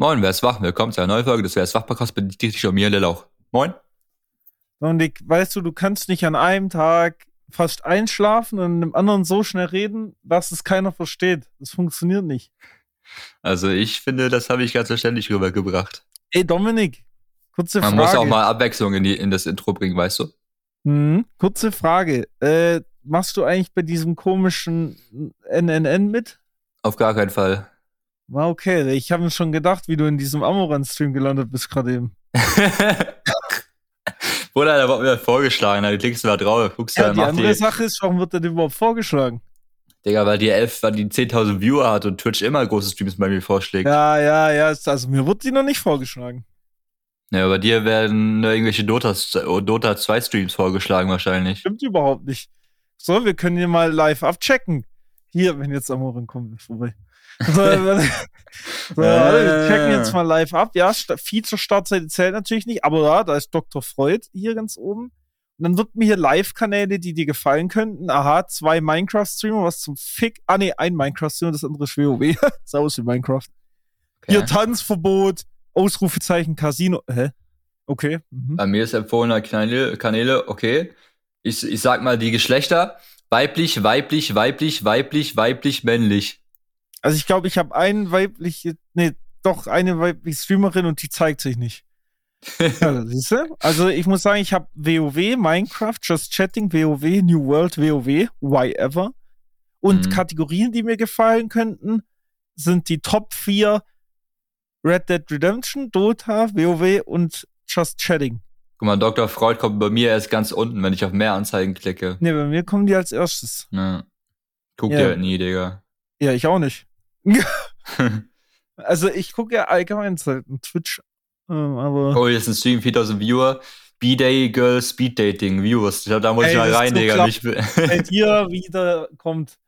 Moin, wer ist wach? Willkommen zu einer neuen Folge des Wer ist wach Podcasts mit dich und mir, Lillauch. Moin. Dominik, weißt du, du kannst nicht an einem Tag fast einschlafen und einem anderen so schnell reden, dass es keiner versteht. Das funktioniert nicht. Also ich finde, das habe ich ganz verständlich rübergebracht. Ey, Dominik, kurze Man Frage. muss auch mal Abwechslung in, die, in das Intro bringen, weißt du? Hm, kurze Frage. Äh, machst du eigentlich bei diesem komischen NNN mit? Auf gar keinen Fall. War okay. Ich habe mir schon gedacht, wie du in diesem Amoran-Stream gelandet bist gerade eben. Bruder, da wurde mir vorgeschlagen, da klickst du da drauf, guckst Ja, da, die andere die, Sache ist, warum wird der denn überhaupt vorgeschlagen? Digga, weil die 11, weil die 10.000 Viewer hat und Twitch immer große Streams bei mir vorschlägt. Ja, Ja, ja, ja. Also mir wurde die noch nicht vorgeschlagen. bei dir werden irgendwelche Dota, Dota 2 Streams vorgeschlagen wahrscheinlich. Stimmt überhaupt nicht. So, wir können hier mal live abchecken. Hier, wenn jetzt Amoran kommt, vorbei. So, so, wir checken jetzt mal live ab. Ja, Sta- Feature-Startseite zählt natürlich nicht, aber ja, da ist Dr. Freud hier ganz oben. Und dann wird mir hier Live-Kanäle, die dir gefallen könnten. Aha, zwei Minecraft-Streamer, was zum Fick. Ah, nee, ein Minecraft-Streamer, das andere ist WoW. Sah aus wie Minecraft. Hier Tanzverbot, Ausrufezeichen, Casino. Hä? Okay. Mhm. Bei mir ist empfohlener Kanäle, Kanäle okay. Ich, ich sag mal die Geschlechter. Weiblich, weiblich, weiblich, weiblich, weiblich, männlich. Also ich glaube, ich habe einen weibliche, nee, doch eine weibliche Streamerin und die zeigt sich nicht. Ja, siehst du? Also ich muss sagen, ich habe WoW, Minecraft, Just Chatting, WoW, New World, WoW, Why Ever. Und Mhm. Kategorien, die mir gefallen könnten, sind die Top 4 Red Dead Redemption, Dota, WoW und Just Chatting. Guck mal, Dr. Freud kommt bei mir erst ganz unten, wenn ich auf mehr Anzeigen klicke. Ne, bei mir kommen die als erstes. Ja. Guck Ja. dir halt nie, Digga. Ja, ich auch nicht. Also ich gucke ja allgemein selten Twitch, ähm, aber oh, hier ist ein Stream, 4000 Viewer. B-Day Girl Speed Dating Viewers. Ich glaub, da muss Ey, ich mal rein, Digga. Ich, bei dir wieder kommt.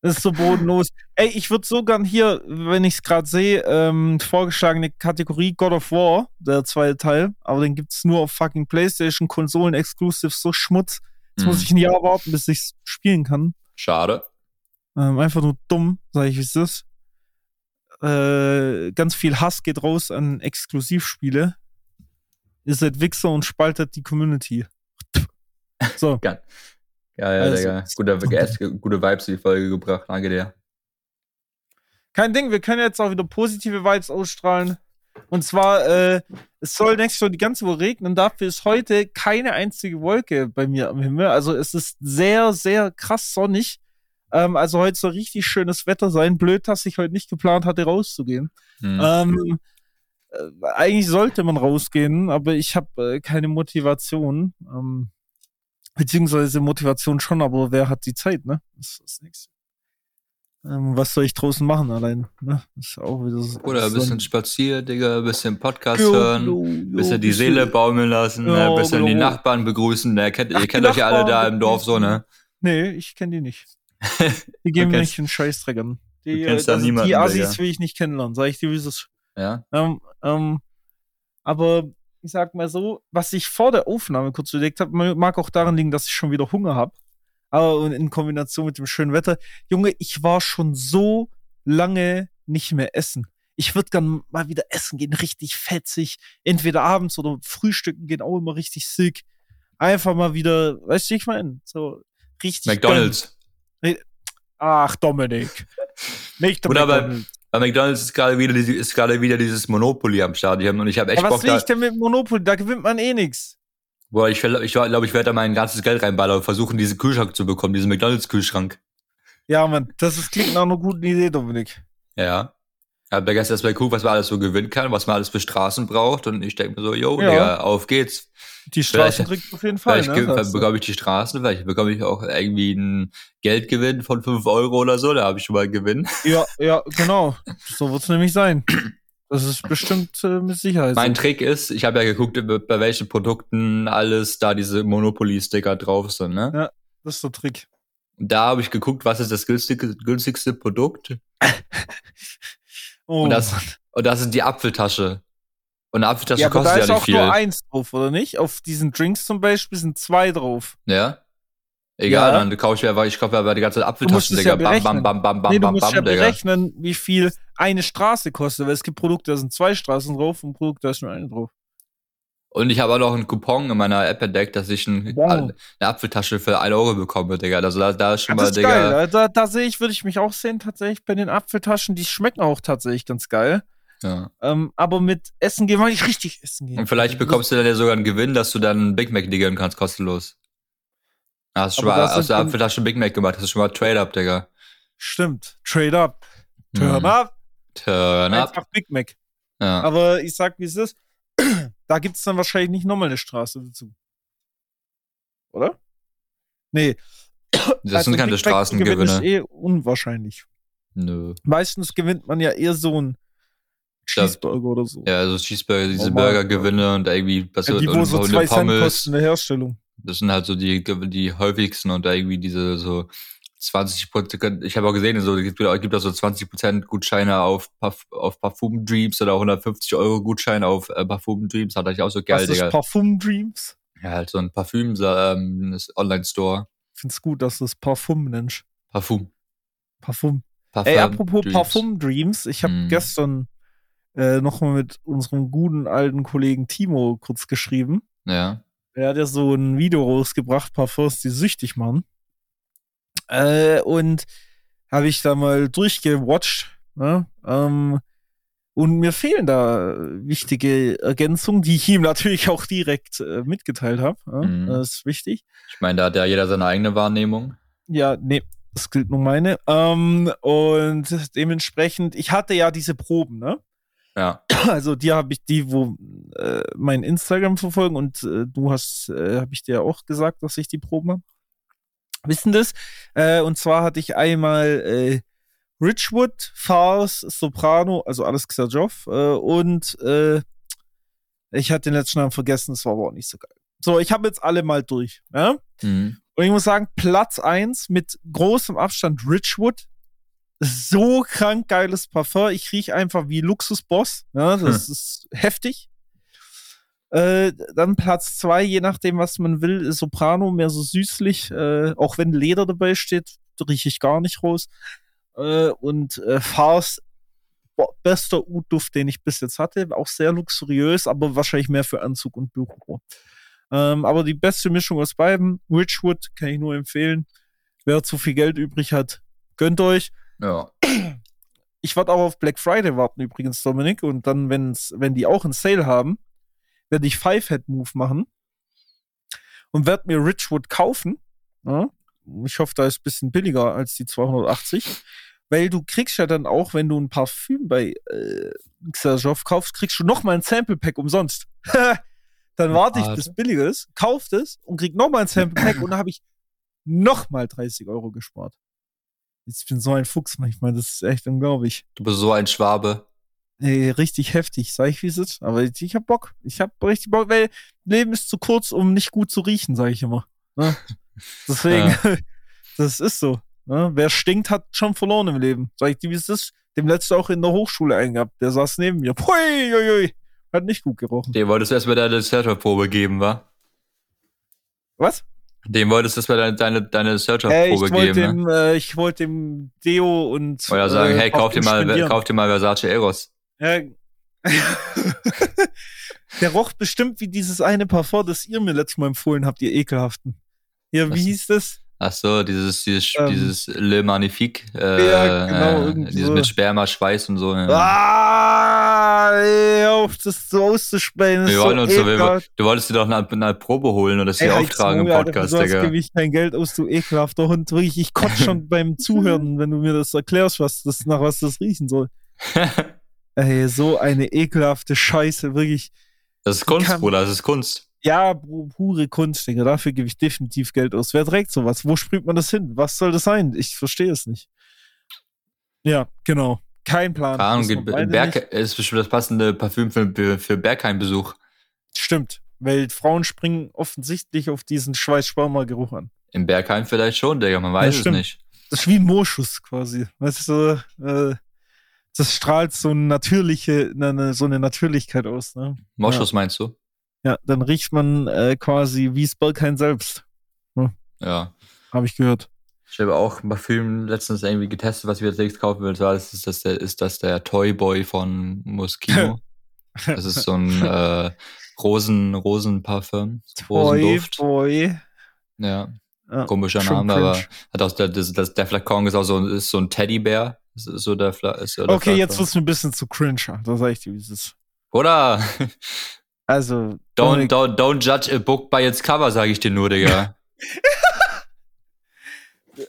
Das ist so bodenlos. Ey, ich würde so gern hier, wenn ich es gerade sehe, ähm, vorgeschlagene Kategorie God of War, der zweite Teil, aber den gibt's nur auf fucking PlayStation, Konsolen, Exclusive, so Schmutz. Jetzt muss Mhm. ich ein Jahr warten, bis ich's spielen kann. Schade. Ähm, einfach nur dumm, sag ich, wie es ist. Äh, ganz viel Hass geht raus an Exklusivspiele. Ihr seid Wichser und spaltet die Community. So. Geil, ja, Also- Digga. Gute, gute Vibes in die Folge gebracht. Danke dir. Kein Ding, wir können jetzt auch wieder positive Vibes ausstrahlen. Und zwar, äh, es soll nächstes Jahr die ganze Woche regnen. Dafür ist heute keine einzige Wolke bei mir am Himmel. Also es ist sehr, sehr krass sonnig. Ähm, also heute soll richtig schönes Wetter sein. Blöd, dass ich heute nicht geplant hatte, rauszugehen. Hm. Ähm, äh, eigentlich sollte man rausgehen, aber ich habe äh, keine Motivation. Ähm, beziehungsweise Motivation schon, aber wer hat die Zeit, ne? Das ist nichts. Ähm, was soll ich draußen machen allein? Ne? Das ist auch wieder so. Oder ein bisschen spazieren, Digga, ein bisschen Podcast Jo, hören, jo, ein jo, bisschen die bisschen- Seele baumeln lassen, Ja, ein bisschen die genau. Nachbarn begrüßen. Ne, kennt, Ach, ihr kennt euch ja alle da im Dorf so, ne? Nee, ich kenne die nicht. Die geben mir nicht den Scheißdreck an. Die, du kennst äh, da niemanden, die Assis Digga. will ich nicht kennenlernen, sag ich dir, wie es ist. Ja. Ähm, ähm, aber ich sag mal so, was ich vor der Aufnahme kurz überlegt habe, mag auch daran liegen, dass ich schon wieder Hunger habe. Aber und in Kombination mit dem schönen Wetter. Junge, ich war schon so lange nicht mehr essen. Ich würde gern mal wieder essen gehen, richtig fetzig. Entweder abends oder frühstücken gehen auch immer richtig sick. Einfach mal wieder, weißt du, wie ich meine? So richtig. McDonalds. gönnen. Ach, Dominik. Nicht der Oder bei- McDonald's. Bei McDonalds ist gerade wieder, ist gerade wieder dieses Monopoly am hab, und ich habe echt Ja, was Bock will da. ich denn mit Monopoly? Da gewinnt man eh nix. Boah, ich glaube, ich, glaub, ich werde da mein ganzes Geld reinballern und versuchen, diesen Kühlschrank zu bekommen, diesen McDonalds-Kühlschrank. Ja, Mann, das ist, klingt nach einer guten Idee, Dominik. Ja. Ich habe gestern erstmal geguckt, was man alles so gewinnen kann, was man alles für Straßen braucht. Und ich denke mir so, yo, Ja. Digga, auf geht's. Die Straßen kriegt auf jeden Fall. Vielleicht Ne? bekomme ich die Straßen, vielleicht bekomme ich auch irgendwie einen Geldgewinn von 5 Euro oder so, da habe ich schon mal einen Gewinn. Ja, ja, genau. So wird's nämlich sein. Das ist bestimmt äh, mit Sicherheit. Mein. Trick ist, ich habe ja geguckt, bei welchen Produkten alles da diese Monopoly-Sticker drauf sind, ne? Ja. Das ist der Trick. Und da habe ich geguckt, was ist das günstigste, günstigste Produkt? Oh, Und das, und das ist die Apfeltasche. Und eine Apfeltasche ja, aber da kostet ist ja nicht auch viel. nur eins drauf, oder nicht? Auf diesen Drinks zum Beispiel sind zwei drauf. Ja? Egal, Ja. dann kaufe ich mir, weil ich kaufe aber die ganze Apfeltaschen, Digga. ja bam, bam, berechnen. bam, bam, bam, nee, du bam, musst bam, ja Digga. berechnen, wie viel eine Straße kostet, weil es gibt Produkte, da sind zwei Straßen drauf und Produkte, da ist nur eine drauf. Und ich habe auch noch einen Coupon in meiner App entdeckt, dass ich ein, Wow. eine Apfeltasche für 1 Euro bekomme, Digga. Also da, da ist schon das mal, ist Digga. geil. Da, da, da sehe ich, würde ich mich auch sehen, tatsächlich bei den Apfeltaschen. Die schmecken auch tatsächlich ganz geil. Ja. Ähm, aber mit Essen gehen, weil ich richtig essen gehen. Und vielleicht bekommst du dann ja sogar einen Gewinn, dass du dann einen Big Mac gönnen kannst, kostenlos. Hast du schon mal aus der Apfeltasche Big Mac gemacht, hast du schon mal Trade-Up, Digga. Stimmt. Trade up. Turn Mhm. up. Turn up. Einfach Big Mac. Ja. Aber ich sag, wie es ist. Da gibt es dann wahrscheinlich nicht nochmal eine Straße dazu. Oder? Nee. Das sind keine Straßengewinne. ist eh unwahrscheinlich. Nö. Meistens gewinnt man ja eher so ein Ja. Cheeseburger oder so. Ja, also Cheeseburger, diese. Burgergewinne und irgendwie, was Ja, so, die, wo so zwei Cent Pommes. kosten in der Herstellung. Das sind halt so die, die häufigsten und da irgendwie diese so 20 Prozent. Ich habe auch gesehen, so, es gibt, es gibt auch so 20 Prozent Gutscheine auf, Parf auf Parfum Dreams oder 150 Euro Gutschein auf äh, Parfum Dreams. Hat ich auch so geil, Was ist Digga. Parfum Dreams? Ja, halt so ein Parfüm, ähm, Online-Store. Ich find's gut, dass du es Parfum nennst. Parfum. Parfum. Parfum Ey, apropos Dreams. Parfum Dreams, ich habe Mm. gestern äh, nochmal mit unserem guten alten Kollegen Timo kurz geschrieben. Ja. Er hat ja so ein Video rausgebracht, Parfums, die süchtig machen. Äh, und habe ich da mal durchgewatcht. Ne? Ähm, und mir fehlen da wichtige Ergänzungen, die ich ihm natürlich auch direkt äh, mitgeteilt habe. Ne? Mhm. Das ist wichtig. Ich meine, da hat ja jeder seine eigene Wahrnehmung. Ja, nee, das gilt nur meine. Ähm, und dementsprechend, ich hatte ja diese Proben, ne? Ja. Also die habe ich, die, wo äh, mein Instagram verfolgen und äh, du hast, äh, habe ich dir auch gesagt, dass ich die Proben habe. Wissen das? Äh, und zwar hatte ich einmal äh, Richwood, Fars, Soprano, also alles Xerjoff äh, und äh, ich hatte den letzten Namen vergessen, das war aber auch nicht so geil. So, ich habe jetzt alle mal durch. Ja? Mhm. Und ich muss sagen, Platz 1 mit großem Abstand Richwood. So krank geiles Parfum. Ich rieche einfach wie Luxusboss. Ja, das ist heftig. Äh, dann Platz 2, je nachdem, was man will, ist Soprano, mehr so süßlich. Äh, auch wenn Leder dabei steht, rieche ich gar nicht raus. Äh, und äh, boah, bester Ud-Duft, den ich bis jetzt hatte. Auch sehr luxuriös, aber wahrscheinlich mehr für Anzug und Büro. Ähm, aber die beste Mischung aus beiden, Richwood, kann ich nur empfehlen. Wer zu viel Geld übrig hat, gönnt euch. Ja. Ich werde auch auf Black Friday warten übrigens, Dominik. Und dann, wenn's, wenn die auch einen Sale haben, werde ich Five-Head-Move machen und werde mir Richwood kaufen. Ja? Ich hoffe, da ist ein bisschen billiger als die 280. Weil du kriegst ja dann auch, wenn du ein Parfüm bei äh, Xerjoff kaufst, kriegst du noch mal ein Sample-Pack umsonst. dann warte ich, bis billiger ist, kauf das und krieg noch mal ein Sample-Pack und dann habe ich noch mal 30 Euro gespart. Ich bin so ein Fuchs manchmal, das ist echt unglaublich. Du bist so ein Schwabe. Ey, richtig heftig, sag ich wie es ist. Aber ich, ich hab Bock. Ich hab richtig Bock, weil Leben ist zu kurz, um nicht gut zu riechen, sag ich immer. Ne? Deswegen, das ist so. Ne? Wer stinkt, hat schon verloren im Leben. Sag ich dir, wie es ist. Dem letzten auch in der Hochschule eingehabt. Der saß neben mir. Pui, ui, ui. Hat nicht gut gerochen. Dem wolltest du erstmal deine Searcher-Probe geben, wa? Was? Dem wolltest du erstmal deine, deine, deine Äh, Searcher-Probe wollte geben, ne? dem, äh, ich wollte dem Deo und. Oder sagen, äh, hey, kauf dir, mal, kauf dir mal Versace Eros. Ja. Der roch bestimmt wie dieses eine Parfum, das ihr mir letztes Mal empfohlen habt, ihr ekelhaften. Ja, wie Was? hieß das? Ach so, dieses, dieses, Ähm, dieses Le Magnifique. Äh, Ja, genau, äh, irgendwie Dieses so. mit Sperma, Schweiß und so. Ja. Ah, ey, auf das so auszusprechen. wir wollen so uns wir, du wolltest dir doch eine, eine Probe holen und das hier Ey, auftragen im Podcast, Alter, Digga. gebe ich kein Geld aus, du ekelhafter Hund. Wirklich, ich kotze schon beim Zuhören, wenn du mir das erklärst, was das, nach was das riechen soll. Ey, so eine ekelhafte Scheiße, wirklich. das ist Kunst, Kann- Bruder, das ist Kunst. Ja, pu- pure Kunst, Digga. Dafür gebe ich definitiv Geld aus. Wer trägt sowas? Wo sprüht man das hin? Was soll das sein? Ich verstehe es nicht. Ja, genau. Kein Plan. Keine Ahnung, Berg, ist bestimmt das passende Parfüm für, für Bergheim-Besuch. Stimmt. Weil Frauen springen offensichtlich auf diesen Schweiß-Sperma-Geruch an. Im Bergheim vielleicht schon, Digga, man weiß es stimmt. nicht. Das ist wie ein Moschus quasi. Weißt du, äh, das strahlt so eine natürliche, ne, ne, so eine Natürlichkeit aus, ne? Moschus meinst du? Ja, dann riecht man äh, quasi wie Berghain selbst. Ja. Habe ich gehört. Ich habe auch ein Parfüm letztens irgendwie getestet, was ich jetzt nächstes kaufen will. Und zwar ist das der, ist das der Toy Boy von Moschino. das ist so ein äh, Rosen, Rosenparfüm. Toy Rosenduft. Boy. Ja, Ja, komischer schon Name, aber cringe. hat auch der, das, das, der Flakon ist auch so, ist so ein Teddybär. Das ist so der, Fla ist so der Okay, jetzt Flakon. wird's mir ein bisschen zu cringe. Da sag ich dir, wie es ist. Oder? Also, Don't, don't, don't judge a book by its cover, sage ich dir nur, Digga.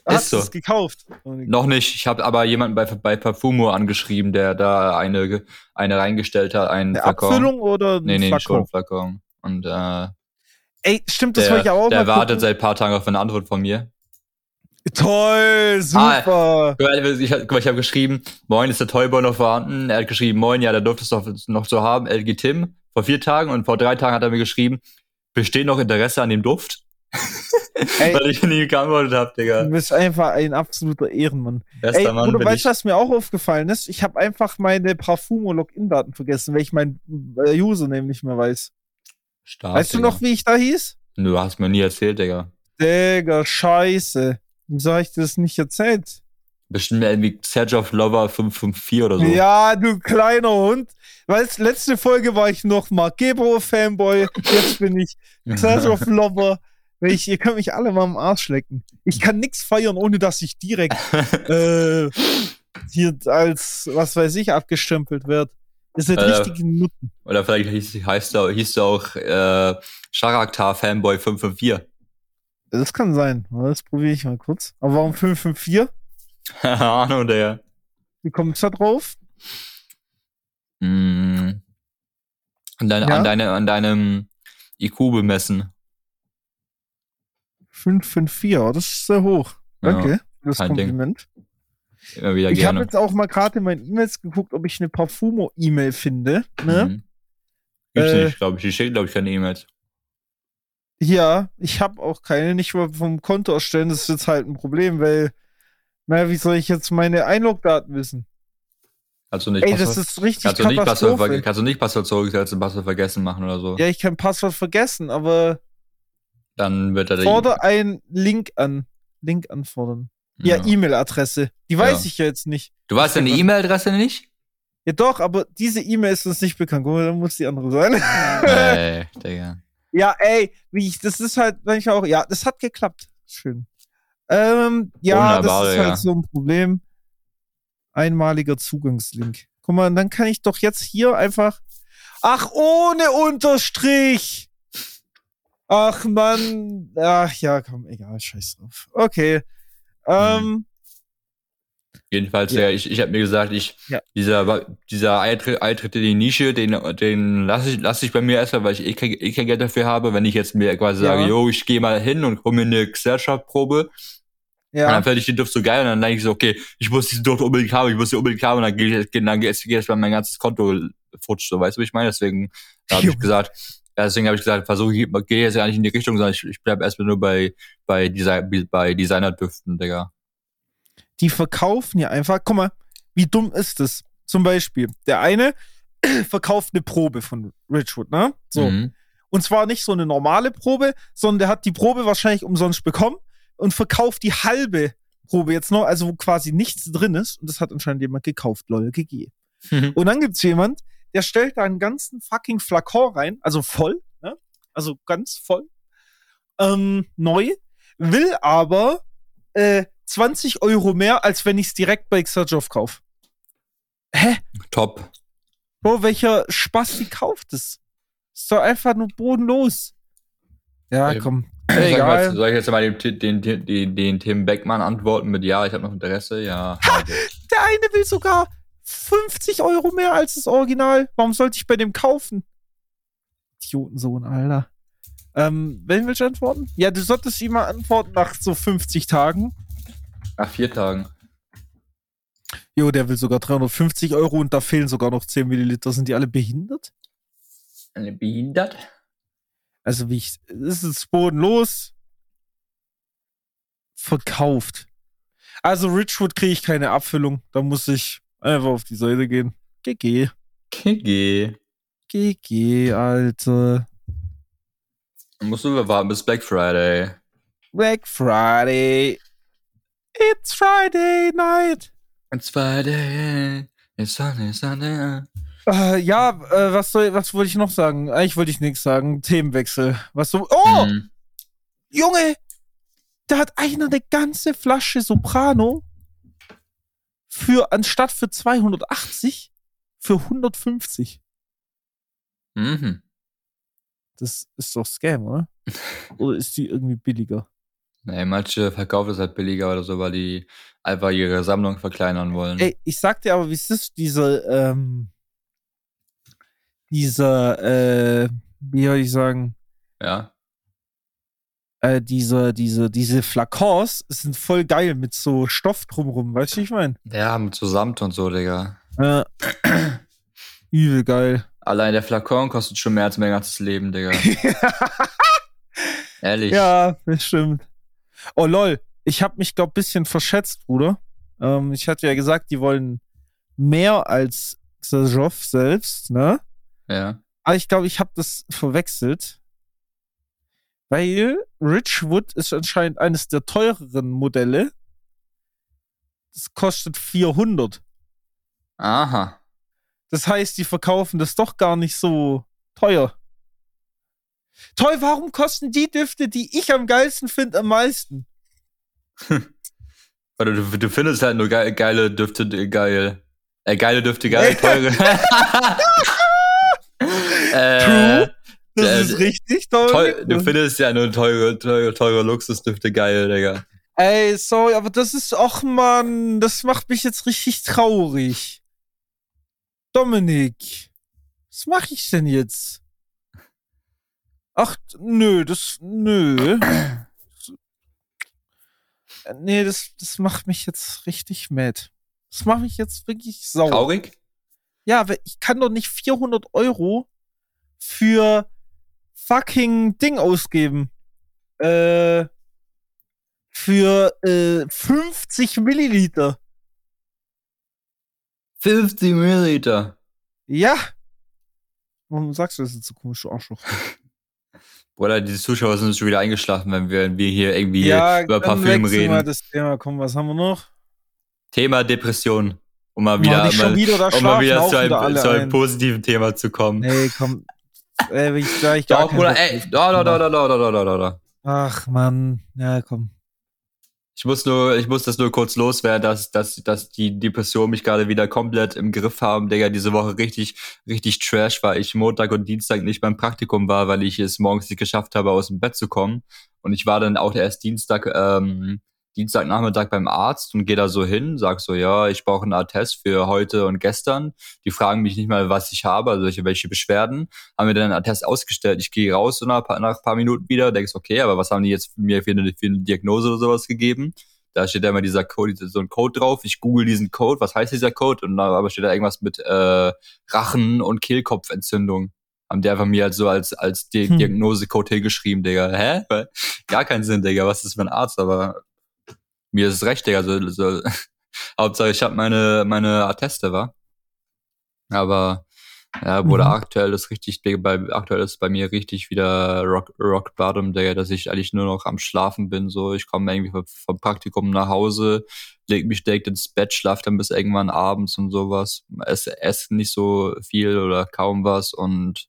hast so. du es gekauft? Noch nicht. Ich habe aber jemanden bei, bei Parfumo angeschrieben, der da eine, eine reingestellt hat, einen Eine Flakon. Abfüllung oder Nee, nee, Flakon? schon ein Flakon. Und äh, Ey, stimmt, das der, wollte ich auch der wartet gucken. seit ein paar Tagen auf eine Antwort von mir. Toll, super. Guck mal, Ich, guck mal, ich habe geschrieben, moin, ist der Toyboy noch vorhanden? Er hat geschrieben, moin, ja, der durfte es noch, noch so haben, LG Tim, vor vier Tagen. Und vor drei Tagen hat er mir geschrieben, besteht noch Interesse an dem Duft? Ey. Weil ich nie geantwortet habe, Du Digga. bist einfach ein absoluter Ehrenmann. Bester Ey, Mann Bruder, weißt du, was mir auch aufgefallen ist? Ich habe einfach meine Parfumo-Login-Daten vergessen, weil ich mein äh, Username nicht mehr weiß. Stark, weißt du Digga. noch, wie ich da hieß? Nö, Du hast mir nie erzählt, Digga. Digga, scheiße. Wieso habe ich das nicht erzählt? Bestimmt irgendwie Serge of Lover 554 oder so. Ja, du kleiner Hund. Weißt, letzte Folge war ich noch Margebro-Fanboy. Jetzt bin ich Clash of Lover. Ich, ihr könnt mich alle mal am Arsch lecken. Ich kann nichts feiern, ohne dass ich direkt äh, hier als, was weiß ich, abgestempelt werde. Das sind Äh, richtige Nutten. Oder vielleicht hieß, heißt du, hieß du auch äh, Charakter Fanboy 554. Das kann sein. Das probiere ich mal kurz. Aber warum 554? Keine Ahnung, Digga. Wie kommt es da drauf? Mm. An, dein, Ja? an, deine, an deinem IQ bemessen. 554, oh, das ist sehr hoch. Danke für das kein Ding. Immer wieder Ich habe jetzt auch mal gerade in meinen E-Mails geguckt, ob ich eine Parfumo-E-Mail finde. Ne? Mhm. Gibt's Äh, nicht, glaube ich. Die schicken, glaube ich, keine E-Mails. Ja, ich habe auch keine, nicht mal vom Konto erstellen. Das ist jetzt halt ein Problem, weil, naja, wie soll ich jetzt meine Einlogdaten wissen? Kannst du nicht Ey, das Passwort, ist richtig kannst du nicht Passwort, kannst du nicht Passwort zurücksetzen und Passwort vergessen machen oder so. Ja, ich kann Passwort vergessen, aber Dann wird er fordere einen Link an. Link anfordern. Ja, Ja. E-Mail-Adresse. Die weiß Ja. ich ja jetzt nicht. Du weißt deine E-Mail-Adresse nicht? Ja, doch, aber diese E-Mail ist uns nicht bekannt. Guck mal, dann muss die andere sein. Ey, Digga. Ja, ey, wie ich, das ist halt manchmal auch, ja, das hat geklappt. Schön. Ähm, ja, Wunderbar, das ist ja. halt so ein Problem. Einmaliger Zugangslink. Guck mal, dann kann ich doch jetzt hier einfach. Ach, ohne Unterstrich! Ach, Mann. Ach, ja, komm, egal, scheiß drauf. Okay. Ähm, Jedenfalls, Ja. ja. ich, ich habe mir gesagt, ich, Ja. dieser, dieser Eintritt, Eintritt in die Nische, den, den lasse ich, lass ich bei mir erstmal, weil ich eh kein, eh kein Geld dafür habe. Wenn ich jetzt mir quasi Ja. sage, yo, ich gehe mal hin und hol mir eine Gesellschaftsprobe, und ja. dann fände ich den Duft so geil und dann denke ich so, okay, ich muss diesen Duft unbedingt haben, ich muss den unbedingt haben und dann gehe ich, dann geht erstmal mein ganzes Konto futsch, so, weißt du, wie ich meine? Deswegen habe ich gesagt, ja, deswegen habe ich gesagt, versuche ich, gehe jetzt ja nicht in die Richtung, sondern ich, ich bleibe erstmal nur bei, bei, Design, bei Designer-Düften, Digga. die verkaufen ja einfach, guck mal, wie dumm ist das? Zum Beispiel, der eine verkauft eine Probe von Richwood, ne? So. Mhm. Und zwar nicht so eine normale Probe, sondern der hat die Probe wahrscheinlich umsonst bekommen und verkauft die halbe Probe jetzt noch, also wo quasi nichts drin ist. Und das hat anscheinend jemand gekauft, lol, GG. Und dann gibt's jemand, der stellt da einen ganzen fucking Flakon rein, also voll, ne? Also ganz voll, ähm, neu, will aber äh, 20 Euro mehr, als wenn ich's direkt bei Xerjoff kaufe. Hä? Top. Bro, welcher Spaß die kauft es? Ist doch einfach nur bodenlos. Ja, Ey, komm. Soll ich, mal, Egal. soll ich jetzt mal den, den, den, den, Tim Beckmann antworten mit Ja, ich habe noch Interesse? Ja. okay. Der eine will sogar 50 Euro mehr als das Original. Warum sollte ich bei dem kaufen? Idiotensohn, Alter. Ähm, wen willst du antworten? Ja, du solltest ihm mal antworten nach so 50 Tagen. Nach vier Tagen. Jo, der will sogar 350 Euro und da fehlen sogar noch 10 Milliliter. Sind die alle behindert? Eine behindert? Also, wie ich. Es ist bodenlos. Verkauft. Also, Richwood kriege ich keine Abfüllung. Da muss ich einfach auf die Seite gehen. GG. GG. GG, Alter. Dann musst du warten bis Black Friday. Black Friday. It's Friday night. It's Friday. It's Sunday, Sunday. Äh, ja, äh, was soll, was wollte ich noch sagen? Eigentlich wollte ich nichts sagen. Themenwechsel. Was so? Oh, Hm. Junge, da hat einer eine ganze Flasche Soprano für anstatt für 280 für 150. Mhm. Das ist doch Scam, oder? oder ist die irgendwie billiger? Nee, manche verkaufen es halt billiger oder so, weil die einfach ihre Sammlung verkleinern wollen. Ey, ich sag dir aber, wie ist, diese, ähm, dieser, äh, wie soll ich sagen, Ja. Äh, diese, diese, diese Flakons sind voll geil mit so Stoff drumrum, weißt du, ich meine? Ja, mit so Samt und so, Digga. Äh, übel geil. Allein der Flakon kostet schon mehr als mein ganzes Leben, Digga. Ehrlich. Ja, das stimmt. Oh lol, ich habe mich glaub bisschen verschätzt, Bruder. Ähm, ich hatte ja gesagt, die wollen mehr als Xajov selbst, ne? Ja. Aber ich glaube, ich habe das verwechselt. Weil Richwood ist anscheinend eines der teureren Modelle. Das kostet 400. Aha. Das heißt, die verkaufen das doch gar nicht so teuer. Toll, warum kosten die Düfte, die ich am geilsten finde, am meisten? Weil du, du findest halt nur geile, geile Düfte geil. Äh, geile Düfte geil, teure. äh, True. Das äh, ist richtig toll. Teuer, du findest ja nur teure, teure, teure Luxusdüfte geil, Digga. Ey, sorry, aber das ist, ach man, das macht mich jetzt richtig traurig. Dominik, was mache ich denn jetzt? Ach, nö, das, nö. Nee, das, das macht mich jetzt richtig mad. Das macht mich jetzt wirklich sauer. Traurig? Ja, aber ich kann doch nicht 400 Euro für fucking Ding ausgeben. Äh, für äh, 50 Milliliter. 50 Milliliter. Ja. Warum sagst du das jetzt so komisch, du Arschloch? Bruder, die Zuschauer sind schon wieder eingeschlafen, wenn wir, wenn wir hier irgendwie über dann Parfüm reden. das Thema. Komm, was haben wir noch? Thema Depression. Um mal wieder, schon mal, wieder, um mal wieder zu einem, zu einem ein. positiven Thema zu kommen. Nee, komm. Ich gleich gar Doch, Bruder, ey, da, da, da, da, da, da, da, da, da. Ach, Mann. Ja, komm. Ich muss nur, ich muss das nur kurz loswerden, dass, dass, dass die Depression mich gerade wieder komplett im Griff haben, Digga, diese Woche richtig, richtig trash, weil ich Montag und Dienstag nicht beim Praktikum war, weil ich es morgens nicht geschafft habe, aus dem Bett zu kommen. Und ich war dann auch erst Dienstag, ähm, Dienstagnachmittag beim Arzt und gehe da so hin, sag so, ja, ich brauche einen Attest für heute und gestern. Die fragen mich nicht mal, was ich habe, also welche, welche Beschwerden. Haben mir dann einen Attest ausgestellt. Ich gehe raus so nach, nach ein paar Minuten wieder, denkst, okay, aber was haben die jetzt mir für eine, für eine Diagnose oder sowas gegeben? Da steht da immer dieser Code, so ein Code drauf. Ich google diesen Code. Was heißt dieser Code? Und dann aber steht da irgendwas mit äh, Rachen- und Kehlkopfentzündung. Haben die einfach mir halt so als, als Hm. Diagnosecode hingeschrieben, Digga. Hä? Gar keinen Sinn, Digga. Was ist für ein Arzt? Aber mir ist es recht, Digga. So, so. Hauptsache, ich habe meine, meine Atteste, wa? Aber ja, wurde Mhm. aktuell ist richtig, Digga, bei, aktuell ist bei mir richtig wieder Rock, Rock Bottom, Digga, dass ich eigentlich nur noch am Schlafen bin. So, ich komme irgendwie vom, vom Praktikum nach Hause, leg mich direkt ins Bett, schlaf dann bis irgendwann abends und sowas. Esse, esse nicht so viel oder kaum was und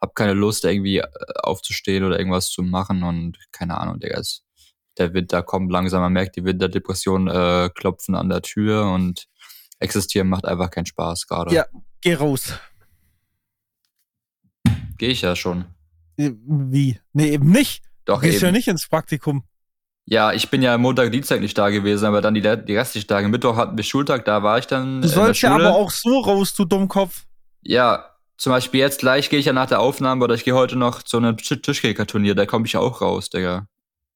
hab keine Lust, irgendwie äh, aufzustehen oder irgendwas zu machen und keine Ahnung, Digga. Es, der Winter kommt langsam, man merkt, die Winterdepression äh, klopfen an der Tür und existieren macht einfach keinen Spaß gerade. Ja. Geh raus. Gehe ich ja schon. Äh, Wie? Nee, eben nicht. Doch, Du gehst eben. ja nicht ins Praktikum. Ja, ich bin ja Montag, Dienstag nicht da gewesen, aber dann die, die restlichen Tage. Mittwoch hatten wir Schultag, da war ich dann Du sollst ja aber auch so raus, du Dummkopf. Ja, zum Beispiel jetzt gleich gehe ich ja nach der Aufnahme, oder ich gehe heute noch zu einem Tisch- Tischkicker-Turnier, da komme ich ja auch raus, Digga.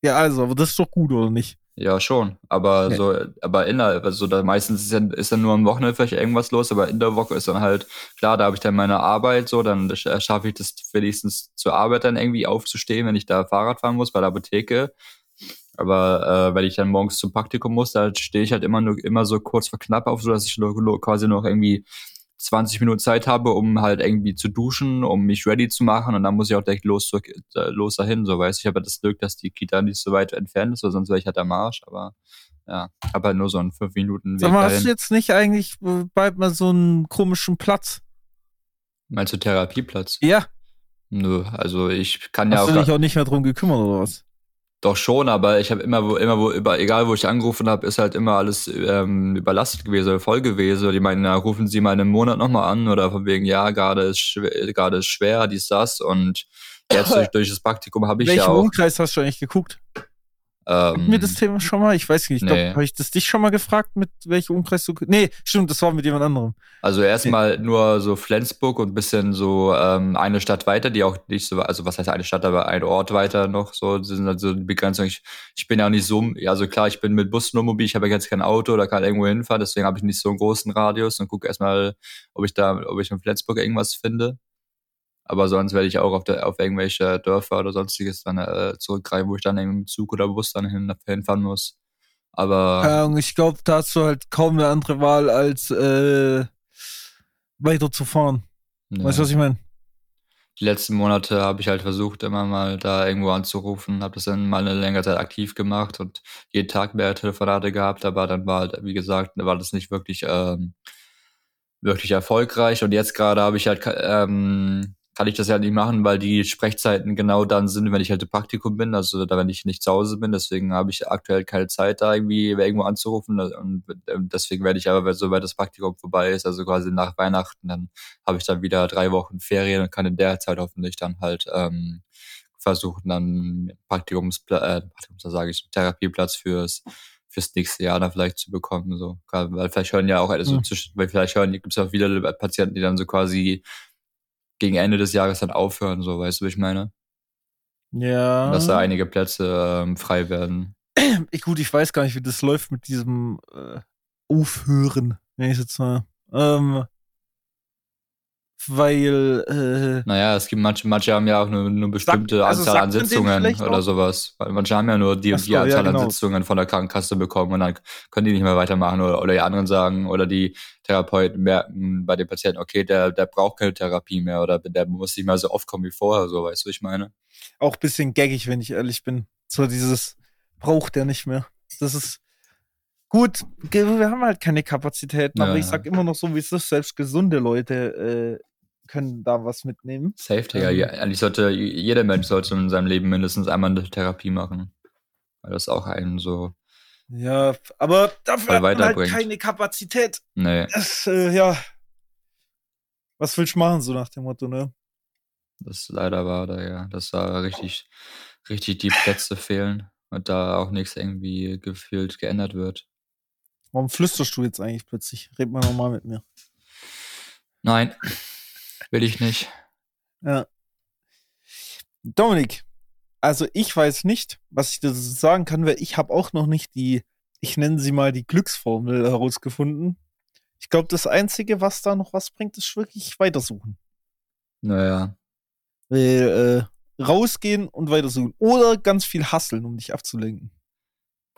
Ja, also, aber das ist doch gut, oder nicht? Ja, schon. Aber Nee. so, aber innerhalb, also da meistens ist, ja, ist dann nur am Wochenende vielleicht irgendwas los, aber in der Woche ist dann halt, klar, da habe ich dann meine Arbeit so, dann sch- schaffe ich das wenigstens zur Arbeit dann irgendwie aufzustehen, wenn ich da Fahrrad fahren muss bei der Apotheke. Aber äh, wenn ich dann morgens zum Praktikum muss, da stehe ich halt immer nur immer so kurz vor knapp auf, so dass ich nur quasi noch irgendwie 20 Minuten Zeit habe, um halt irgendwie zu duschen, um mich ready zu machen und dann muss ich auch direkt los, zur, äh, los dahin, so weißt du. Ich habe das Glück, dass die Kita nicht so weit entfernt ist, sonst wäre ich halt am Arsch, aber ja, habe halt nur so einen 5 Minuten Weg Sag mal, dahin. hast du jetzt nicht eigentlich äh, bald mal so einen komischen Platz? Meinst du Therapieplatz? Ja. Nö, also ich kann ja Hast auch, du dich auch nicht mehr drum gekümmert oder was? Doch schon, aber ich habe immer, wo, immer wo, über, egal wo ich angerufen habe, ist halt immer alles ähm, überlastet gewesen, oder voll gewesen. Die meinen, na, rufen Sie mal in einem Monat nochmal an oder von wegen, ja, gerade ist schwer, gerade ist schwer, dies, das und jetzt durch, durch das Praktikum habe ich Welchen ja auch. Umkreis hast du eigentlich geguckt? Ähm, wir das Thema schon mal? Ich weiß nicht. Ich nee. habe ich das dich schon mal gefragt, mit welchem Umkreis du. Nee, stimmt, das war mit jemand anderem. Also erstmal nur so Flensburg und ein bisschen so ähm, eine Stadt weiter, die auch nicht so, also was heißt eine Stadt, aber ein Ort weiter noch so, sind halt so die Begrenzungen. Ich, ich bin ja auch nicht so, also klar, ich bin mit Bus nur mobil, ich habe ja jetzt kein Auto oder kann irgendwo hinfahren, deswegen habe ich nicht so einen großen Radius und gucke erstmal, ob ich da, ob ich in Flensburg irgendwas finde. Aber sonst werde ich auch auf, der, auf irgendwelche Dörfer oder sonstiges dann äh, zurückgreifen, wo ich dann mit Zug oder Bus dann hin, hinfahren muss. Aber Keine Ahnung, ich glaube, da hast du halt kaum eine andere Wahl, als äh, weiterzufahren. ja. Weißt du, was ich meine? die letzten Monate habe ich halt versucht, immer mal da irgendwo anzurufen, habe das dann mal eine längere Zeit aktiv gemacht und jeden Tag mehr Telefonate gehabt, aber dann war halt, wie gesagt, war das nicht wirklich ähm, wirklich erfolgreich und jetzt gerade habe ich halt ähm, kann ich das ja nicht machen, weil die Sprechzeiten genau dann sind, wenn ich halt im Praktikum bin, also da wenn ich nicht zu Hause bin, deswegen habe ich aktuell keine Zeit da irgendwie irgendwo anzurufen. Und ähm, deswegen werde ich aber, sobald das Praktikum vorbei ist, also quasi nach Weihnachten, dann habe ich dann wieder drei Wochen Ferien und kann in der Zeit hoffentlich dann halt ähm, versuchen, dann Praktikumsplatz, äh, Praktikums, da sage ich, Therapieplatz fürs fürs nächste Jahr dann vielleicht zu bekommen, so, weil vielleicht hören ja auch, also Mhm. zwischen, weil vielleicht hören, gibt es auch viele Patienten, die dann so quasi gegen Ende des Jahres dann aufhören, so, weißt du, wie ich meine? Ja. Dass da einige Plätze ähm, frei werden. ich, gut, ich weiß gar nicht, wie das läuft mit diesem äh, Aufhören, wenn ich jetzt mal. Ähm, weil, äh, Naja, es gibt manche, manche haben ja auch nur eine bestimmte also Anzahl sagt an Sitzungen oder sowas. Weil manche haben ja nur die und so, die ja, Anzahl genau. an Sitzungen von der Krankenkasse bekommen und dann können die nicht mehr weitermachen oder, oder die anderen sagen oder die Therapeuten merken bei den Patienten, okay, der, der braucht keine Therapie mehr oder der muss nicht mehr so oft kommen wie vorher, so weißt du, ich meine? auch ein bisschen gaggig, wenn ich ehrlich bin. So dieses braucht er nicht mehr. Das ist gut. Wir haben halt keine Kapazitäten, aber Ja, ich ja. sag immer noch so, wie es ist. Selbst gesunde Leute äh, können da was mitnehmen. Safe, Digga. Ähm. Ja, eigentlich sollte, jeder Mensch sollte in seinem Leben mindestens einmal eine Therapie machen. Weil das auch einen so, Ja, aber dafür hat man halt keine Kapazität. nee, Das, äh, ja. Was willst du machen, so nach dem Motto, ne? das leider war da, ja, dass da richtig, richtig die Plätze fehlen und da auch nichts irgendwie gefühlt geändert wird. Warum flüsterst du jetzt eigentlich plötzlich? Red mal nochmal mit mir. Nein, will ich nicht. Ja. Dominik, also ich weiß nicht, was ich dazu sagen kann, weil ich habe auch noch nicht die, ich nenne sie mal die Glücksformel herausgefunden. Ich glaube, das Einzige, was da noch was bringt, ist wirklich weitersuchen. Naja, Weil, äh, rausgehen und weitersuchen. Oder ganz viel hasseln, um dich abzulenken.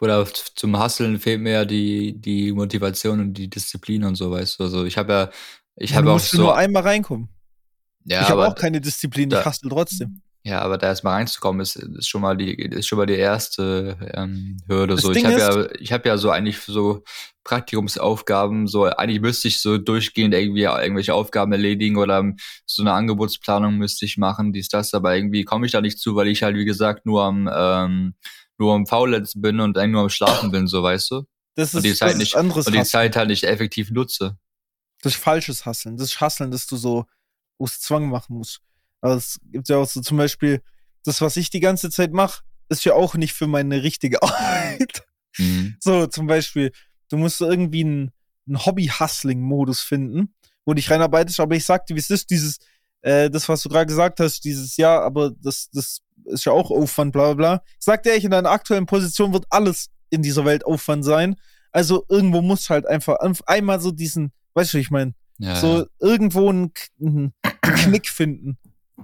oder zum Hustlen fehlt mir ja die, die Motivation und die Disziplin und so, weißt du. Also ich habe ja, ich Ja, habe du auch musst so, nur einmal reinkommen. Ja, ich habe auch keine Disziplin, da- ich hassel trotzdem. Ja, aber da erstmal reinzukommen, ist, ist schon mal die, ist schon mal die erste ähm, Hürde. Das So, Ding ich habe ja, ich habe ja so eigentlich so Praktikumsaufgaben, so eigentlich müsste ich so durchgehend irgendwie irgendwelche Aufgaben erledigen oder ähm, so eine Angebotsplanung müsste ich machen, dies, das, aber irgendwie komme ich da nicht zu, weil ich halt, wie gesagt, nur am ähm, nur am Faulenzen bin und eigentlich nur am Schlafen bin, so weißt du. Das Und ist, die das Zeit ist nicht, anderes und die. Zeit halt nicht effektiv nutze. Das ist falsches Hasseln. Das ist Hasseln, das du so aus Zwang machen musst. Aber es gibt ja auch so zum Beispiel, das, was ich die ganze Zeit mache, ist ja auch nicht für meine richtige Arbeit. Mhm. So, zum Beispiel, du musst irgendwie einen, einen Hobby-Hustling-Modus finden, wo dich reinarbeitest, aber ich sagte, wie es ist, dieses, äh, das, was du gerade gesagt hast, dieses Ja, aber das, das ist ja auch Aufwand, bla bla bla. Ich sagte ehrlich, in deiner aktuellen Position wird alles in dieser Welt Aufwand sein. Also irgendwo musst du halt einfach einf- einmal so diesen, weißt du, ich meine, Ja, so ja. irgendwo einen, K- Knick finden,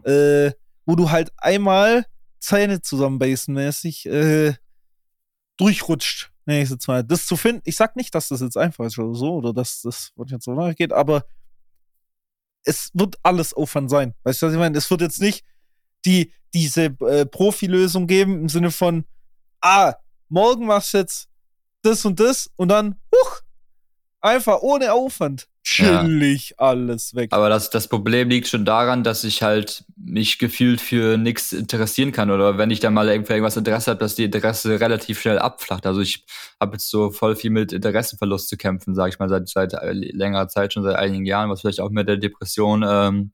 äh, wo du halt einmal Zähne zusammenbeißen mäßig äh, durchrutscht. Nee, ich mal. Das zu finden, ich sag nicht, dass das jetzt einfach ist oder so, oder dass das jetzt so nachgeht, aber es wird alles Aufwand sein. Weißt du, was ich meine? Es wird jetzt nicht die, diese äh, Profilösung geben im Sinne von, ah, morgen machst du jetzt das und das und dann, huch, einfach ohne Aufwand chillig ja. alles weg. Aber das, das Problem liegt schon daran, dass ich halt mich gefühlt für nichts interessieren kann. Oder wenn ich dann mal irgendwas Interesse habe, dass die Interesse relativ schnell abflacht. Also ich habe jetzt so voll viel mit Interessenverlust zu kämpfen, sage ich mal, seit, seit längerer Zeit, schon seit einigen Jahren, was vielleicht auch mit der Depression ähm,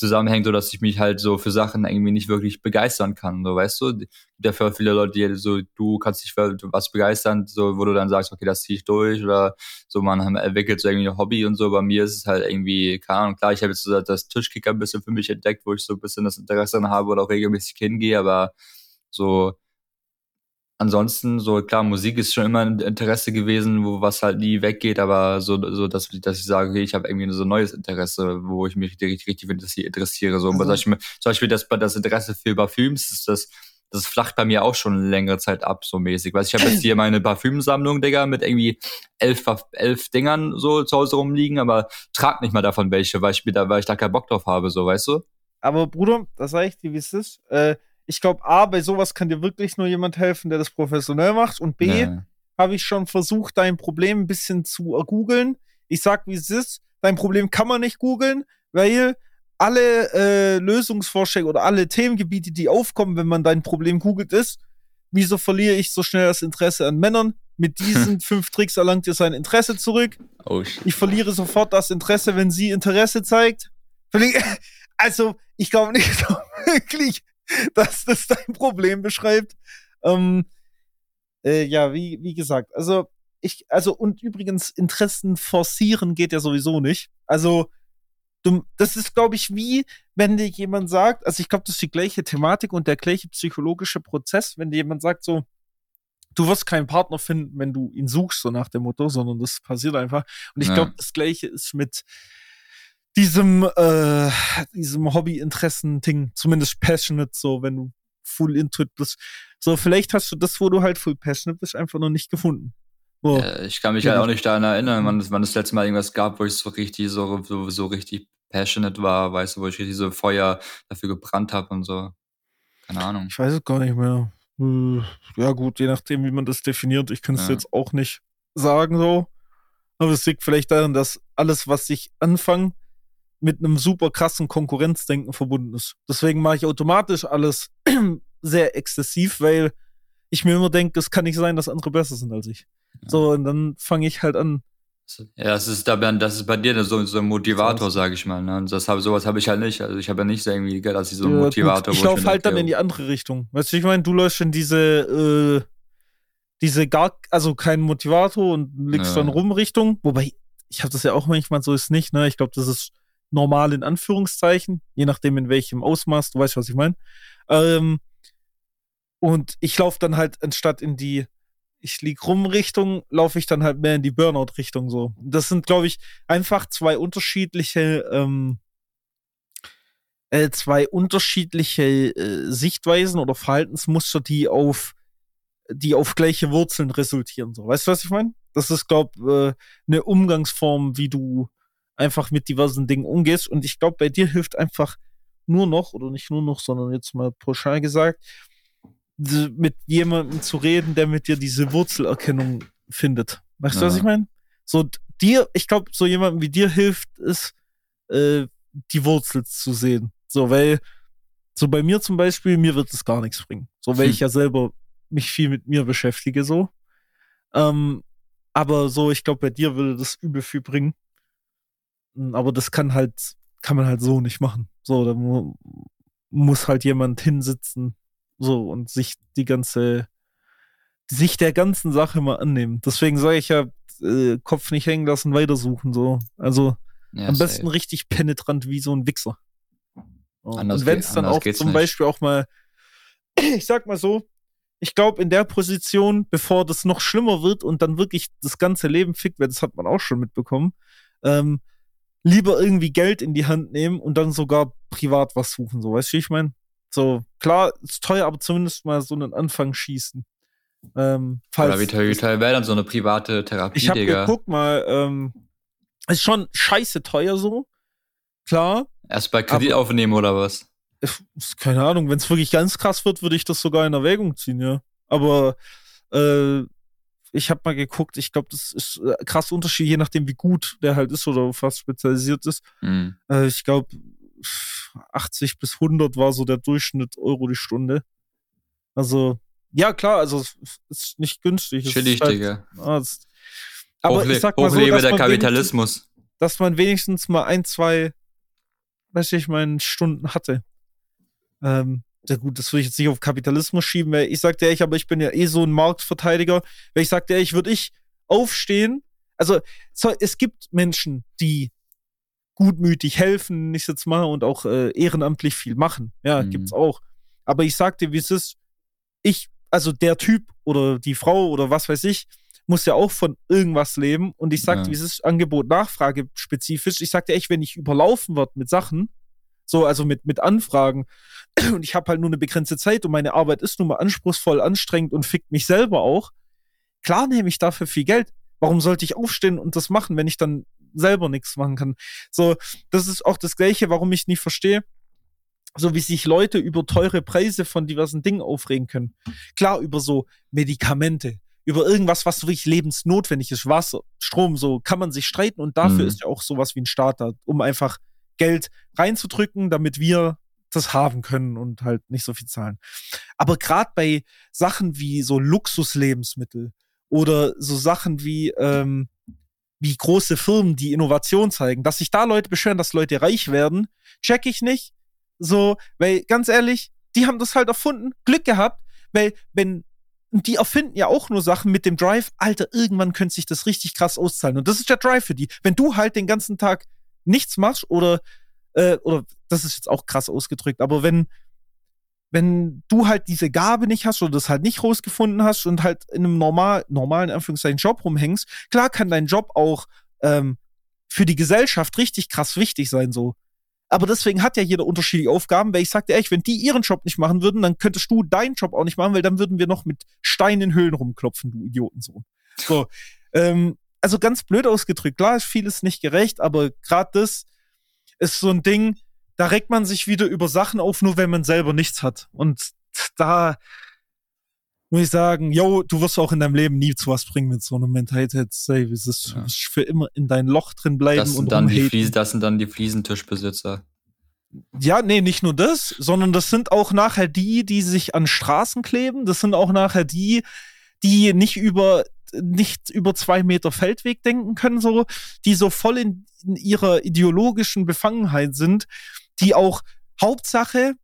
zusammenhängt, so dass ich mich halt so für Sachen irgendwie nicht wirklich begeistern kann. So, weißt du, dafür viele Leute, die so, du kannst dich für was begeistern, so, wo du dann sagst, okay, das ziehe ich durch oder so, man entwickelt so irgendwie ein Hobby und so. Bei mir ist es halt irgendwie, keine Ahnung, klar, ich habe jetzt so das Tischkicker ein bisschen für mich entdeckt, wo ich so ein bisschen das Interesse dann habe oder auch regelmäßig hingehe, aber so, ansonsten, so klar, Musik ist schon immer ein Interesse gewesen, wo was halt nie weggeht, aber so, so dass, dass ich sage, okay, ich habe irgendwie so ein neues Interesse, wo ich mich richtig, richtig interessiere. So, also. zum, Beispiel, zum Beispiel das, das Interesse für Parfüms ist das, das flacht bei mir auch schon längere Zeit ab, so mäßig. Weil ich habe jetzt hier meine Parfümsammlung, Digga, mit irgendwie elf, elf Dingern so zu Hause rumliegen, aber trag nicht mal davon welche, weil ich, da, weil ich da keinen Bock drauf habe, so, weißt du? Aber Bruder, das sag ich dir, wie es ist. Äh, ich glaube, A, bei sowas kann dir wirklich nur jemand helfen, der das professionell macht. Und B, ja. habe ich schon versucht, dein Problem ein bisschen zu googeln. Ich sag, wie es ist. Dein Problem kann man nicht googeln, weil alle äh, Lösungsvorschläge oder alle Themengebiete, die aufkommen, wenn man dein Problem googelt, ist, wieso verliere ich so schnell das Interesse an Männern? Mit diesen fünf Tricks erlangt ihr sein Interesse zurück. Oh, ich verliere sofort das Interesse, wenn sie Interesse zeigt. Also, ich glaube nicht so wirklich, dass das dein Problem beschreibt. Ähm, äh, ja, wie, wie gesagt, also ich, also und übrigens Interessen forcieren geht ja sowieso nicht. Also du, das ist, glaube ich, wie wenn dir jemand sagt, also ich glaube, das ist die gleiche Thematik und der gleiche psychologische Prozess, wenn dir jemand sagt so, du wirst keinen Partner finden, wenn du ihn suchst, so nach dem Motto, sondern das passiert einfach. Und ich ja. glaube, das gleiche ist mit diesem, äh, diesem Hobby-Interessen-Ding, zumindest passionate, so, wenn du full into it bist. So, vielleicht hast du das, wo du halt full passionate bist, einfach noch nicht gefunden. Ja, ich kann mich ja. halt auch nicht daran erinnern, wann es, wann das letzte Mal irgendwas gab, wo ich so richtig, so, so, so richtig passionate war, weißt du, wo ich richtig so Feuer dafür gebrannt habe und so. Keine Ahnung. Ich weiß es gar nicht mehr. Äh, ja, gut, je nachdem, wie man das definiert. Ich kann es ja. jetzt auch nicht sagen, so. Aber es liegt vielleicht daran, dass alles, was ich anfange, mit einem super krassen Konkurrenzdenken verbunden ist. Deswegen mache ich automatisch alles sehr exzessiv, weil ich mir immer denke, es kann nicht sein, dass andere besser sind als ich. Ja. So, und dann fange ich halt an. Ja, das ist, das ist bei dir so, so ein Motivator, sage ich mal. Ne? Und das hab, sowas habe ich halt nicht. Also ich habe ja nicht so irgendwie, dass ich so ein ja, Motivator Ich laufe halt dann in die andere Richtung. Weißt du, ich meine, du läufst in diese, äh, diese gar, also kein Motivator und liegst ja. dann rum Richtung. Wobei, ich habe das ja auch manchmal so ist nicht, ne? Ich glaube, das ist normal in Anführungszeichen, je nachdem in welchem Ausmaß, du weißt, was ich meine. Ähm, und ich laufe dann halt anstatt in die ich lieg rum Richtung, laufe ich dann halt mehr in die Burnout-Richtung so. Das sind, glaube ich, einfach zwei unterschiedliche, ähm, äh, zwei unterschiedliche äh, Sichtweisen oder Verhaltensmuster, die auf, die auf gleiche Wurzeln resultieren. So, weißt du, was ich meine? Das ist, glaube äh, eine Umgangsform, wie du einfach mit diversen Dingen umgehst. Und ich glaube, bei dir hilft einfach nur noch, oder nicht nur noch, sondern jetzt mal pauschal gesagt, mit jemandem zu reden, der mit dir diese Wurzelerkennung findet. Weißt ja. du, was ich meine? So dir, ich glaube, so jemandem wie dir hilft es, äh, die Wurzel zu sehen. So, weil, so bei mir zum Beispiel, mir wird es gar nichts bringen. So, weil hm. ich ja selber mich viel mit mir beschäftige, so. Ähm, aber so, ich glaube, bei dir würde das übel viel bringen. Hm, aber das kann halt, kann man halt so nicht machen. So, da mu muss halt jemand hinsitzen, so, und sich die ganze, sich der ganzen Sache mal annehmen. Deswegen sage ich ja, äh, Kopf nicht hängen lassen, weitersuchen, so. Also, ja, am besten safe. richtig penetrant wie so ein Wichser. Oh. und wenn es dann auch zum nicht. Beispiel auch mal, ich sag mal so, ich glaube, in der Position, bevor das noch schlimmer wird und dann wirklich das ganze Leben fickt wird, das hat man auch schon mitbekommen, ähm, lieber irgendwie Geld in die Hand nehmen und dann sogar privat was suchen, so, weißt du, ich meine? So, klar, ist teuer, aber zumindest mal so einen Anfang schießen. Ähm, falls Oder wie teuer, wie teuer wäre dann so eine private Therapie, ich hab Digga? Guck mal, ähm, ist schon scheiße teuer so. klar. Erst bei Kredit aber, aufnehmen oder was? Keine Ahnung, wenn es wirklich ganz krass wird, würde ich das sogar in Erwägung ziehen, ja. Aber äh, ich habe mal geguckt, ich glaube, das ist äh, krass Unterschied, je nachdem, wie gut der halt ist oder auf was spezialisiert ist. Mhm. Äh, ich glaube, 80 bis 100 war so der Durchschnitt Euro die Stunde. Also, ja, klar, also es ist nicht günstig. Chillig, halt, Digga. Ah, aber Hochle ich sag mal so, dass der Kapitalismus. Dass man wenigstens mal ein, zwei, weiß ich, meine Stunden hatte. Ähm, ja gut, das würde ich jetzt nicht auf Kapitalismus schieben, weil ich sagte ich, aber ich bin ja eh so ein Marktverteidiger, weil ich sagte ich würde ich aufstehen. Also so, es gibt Menschen, die gutmütig helfen, ich jetzt mal, und auch äh, ehrenamtlich viel machen. Ja, mhm. gibt's auch. Aber ich sagte, wie es ist, ich, also der Typ oder die Frau oder was weiß ich, muss ja auch von irgendwas leben. Und ich sagte, ja. wie es ist, Angebot, Nachfrage spezifisch. Ich sagte echt, wenn ich überlaufen wird mit Sachen, so, also mit, mit Anfragen. Und ich habe halt nur eine begrenzte Zeit und meine Arbeit ist nun mal anspruchsvoll, anstrengend und fickt mich selber auch. Klar nehme ich dafür viel Geld. Warum sollte ich aufstehen und das machen, wenn ich dann selber nichts machen kann? So, das ist auch das Gleiche, warum ich nicht verstehe, so wie sich Leute über teure Preise von diversen Dingen aufregen können. Klar, über so Medikamente, über irgendwas, was wirklich lebensnotwendig ist, Wasser, Strom, so kann man sich streiten und dafür mhm. ist ja auch sowas wie ein Starter, um einfach Geld reinzudrücken, damit wir das haben können und halt nicht so viel zahlen. Aber gerade bei Sachen wie so Luxuslebensmittel oder so Sachen wie, ähm, wie große Firmen, die Innovation zeigen, dass sich da Leute beschweren, dass Leute reich werden, check ich nicht. So, weil ganz ehrlich, die haben das halt erfunden, Glück gehabt, weil wenn die erfinden ja auch nur Sachen mit dem Drive, Alter, irgendwann könnte sich das richtig krass auszahlen. Und das ist der Drive für die. Wenn du halt den ganzen Tag nichts machst oder, äh, oder das ist jetzt auch krass ausgedrückt, aber wenn, wenn du halt diese Gabe nicht hast oder das halt nicht rausgefunden hast und halt in einem normal, normalen Anführungszeichen Job rumhängst, klar kann dein Job auch ähm, für die Gesellschaft richtig krass wichtig sein, so. Aber deswegen hat ja jeder unterschiedliche Aufgaben, weil ich sagte ehrlich, wenn die ihren Job nicht machen würden, dann könntest du deinen Job auch nicht machen, weil dann würden wir noch mit Steinen in Höhlen rumklopfen, du Idiotensohn. So. ähm, also ganz blöd ausgedrückt, klar ist vieles nicht gerecht, aber gerade das ist so ein Ding, da regt man sich wieder über Sachen auf, nur wenn man selber nichts hat. Und da muss ich sagen, yo, du wirst auch in deinem Leben nie zu was bringen mit so einer Mentalität. Say, es ist ja. für immer in dein Loch drin bleiben das sind und dann die Fliesen, Das sind dann die Fliesentischbesitzer. Ja, nee, nicht nur das, sondern das sind auch nachher die, die sich an Straßen kleben. Das sind auch nachher die, die nicht über nicht über zwei Meter Feldweg denken können, so, die so voll in, in ihrer ideologischen Befangenheit sind, die auch Hauptsache,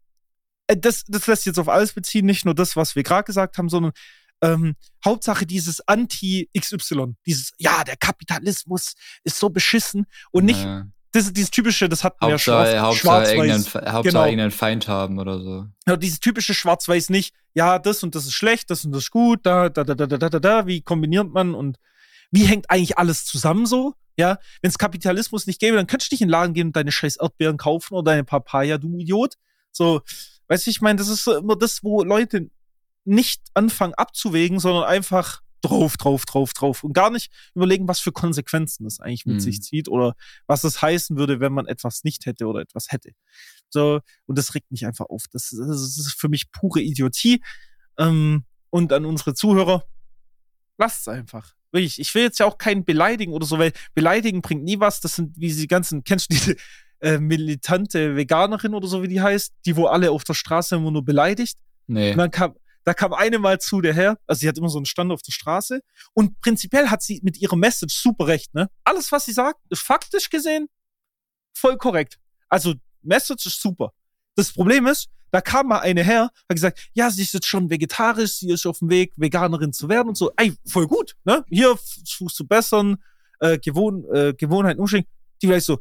äh, das, das lässt jetzt auf alles beziehen, nicht nur das, was wir gerade gesagt haben, sondern ähm, Hauptsache dieses Anti-XY, dieses, ja, der Kapitalismus ist so beschissen und nicht, das ist dieses typische, das hat wir ja ja Hauptsache irgendeinen, Hauptsache genau. irgendeinen Feind haben oder so. Ja, dieses typische Schwarz-Weiß nicht, ja, das und das ist schlecht, das und das ist gut, da, da, da, da, da, da, da, wie kombiniert man und wie hängt eigentlich alles zusammen so? Ja, wenn es Kapitalismus nicht gäbe, dann könntest du nicht in den Laden gehen und deine scheiß Erdbeeren kaufen oder deine Papaya, du Idiot. So, weißt du, ich meine, das ist immer das, wo Leute nicht anfangen abzuwägen, sondern einfach drauf, drauf, drauf, drauf und gar nicht überlegen, was für Konsequenzen das eigentlich mit mhm. sich zieht oder was es heißen würde, wenn man etwas nicht hätte oder etwas hätte. So, und das regt mich einfach auf. Das, das ist für mich pure Idiotie. Ähm, und an unsere Zuhörer, lasst es einfach. Wirklich, ich will jetzt ja auch keinen beleidigen oder so, weil beleidigen bringt nie was. Das sind wie die ganzen, kennst du diese äh, militante Veganerin oder so, wie die heißt, die wo alle auf der Straße immer nur beleidigt? Nee. Und dann kam, da kam eine mal zu der her, also sie hat immer so einen Stand auf der Straße und prinzipiell hat sie mit ihrer Message super recht, ne? Alles, was sie sagt, ist faktisch gesehen voll korrekt. Also, Message ist super. Das Problem ist, da kam mal eine her, hat gesagt, ja, sie ist jetzt schon vegetarisch, sie ist auf dem Weg, Veganerin zu werden und so. Ey, voll gut, ne? Hier versuchst du bessern, äh, Gewohn, äh, Gewohnheiten umstellen. Die vielleicht so,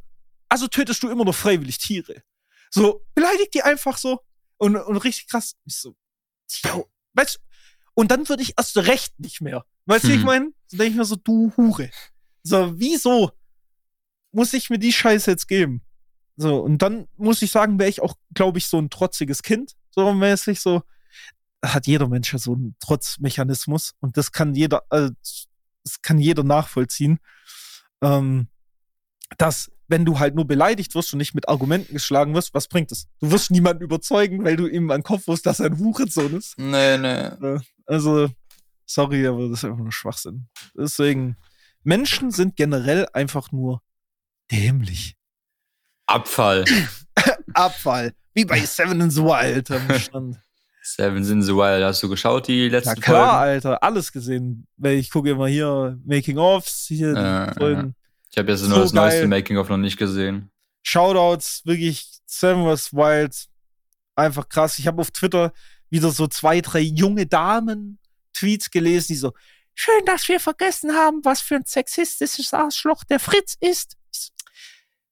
also tötest du immer noch freiwillig Tiere. So, beleidigt die einfach so. Und, und richtig krass. Ich so, yo, Weißt Und dann würde ich erst recht nicht mehr. Weißt du, hm. wie ich meine? So denke ich mir so, du Hure. So, wieso muss ich mir die Scheiße jetzt geben? So, und dann muss ich sagen, wäre ich auch, glaube ich, so ein trotziges Kind, so mäßig, so. Hat jeder Mensch ja so einen Trotzmechanismus und das kann jeder, äh, das kann jeder nachvollziehen. Ähm, dass wenn du halt nur beleidigt wirst und nicht mit Argumenten geschlagen wirst, was bringt es? Du wirst niemanden überzeugen, weil du ihm an den Kopf wirst, dass er ein Hurensohn ist. Nee, nee. Also, sorry, aber das ist einfach nur Schwachsinn. Deswegen, Menschen sind generell einfach nur dämlich. Abfall. Abfall. Wie bei Seven in the Wild am Stand. Seven in the Wild, hast du geschaut, die letzten Na klar, Folgen? Alter, alles gesehen. Ich gucke immer hier Making-ofs, hier die Äh, Folgen. Ich habe jetzt So nur das neueste geil. Making-of noch nicht gesehen. Shoutouts, wirklich Seven vs. Wild. Einfach krass. Ich habe auf Twitter wieder so zwei, drei junge Damen Tweets gelesen, die so, schön, dass wir vergessen haben, was für ein sexistisches Arschloch der Fritz ist.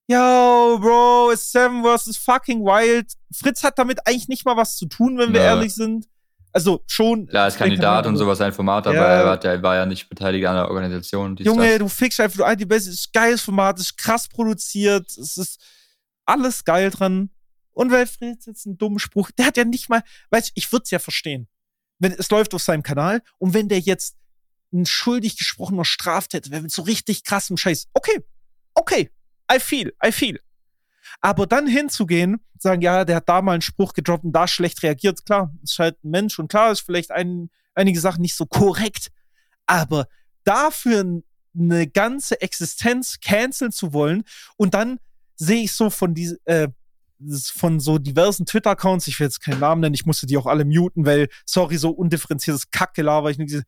Yo, Bro, it's Seven vs. fucking Wild. Fritz hat damit eigentlich nicht mal was zu tun, wenn wir Ja. ehrlich sind. Also schon. Klar, als Kandidat und sowas ein Format, aber Ja. er, hat, er war ja nicht beteiligt an der Organisation. Junge, das. du fickst einfach nur ein, die beste, ist geiles Format, ist krass produziert, es ist alles geil dran. Und weil Fritz jetzt einen dummen Spruch, der hat ja nicht mal, weißt du, ich würde es ja verstehen. Wenn es läuft auf seinem Kanal und wenn der jetzt ein schuldig gesprochener Straftäter wäre mit so richtig krassem Scheiß, okay, okay, I feel, I feel. Aber dann hinzugehen, sagen, ja, der hat da mal einen Spruch gedroppt und da schlecht reagiert, klar, ist halt ein Mensch und klar ist vielleicht ein, einige Sachen nicht so korrekt, aber dafür eine ganze Existenz canceln zu wollen und dann sehe ich so von diese, äh, von so diversen Twitter-Accounts, ich will jetzt keinen Namen nennen, ich musste die auch alle muten, weil, sorry, so undifferenziertes Kackgelaber, ich diese,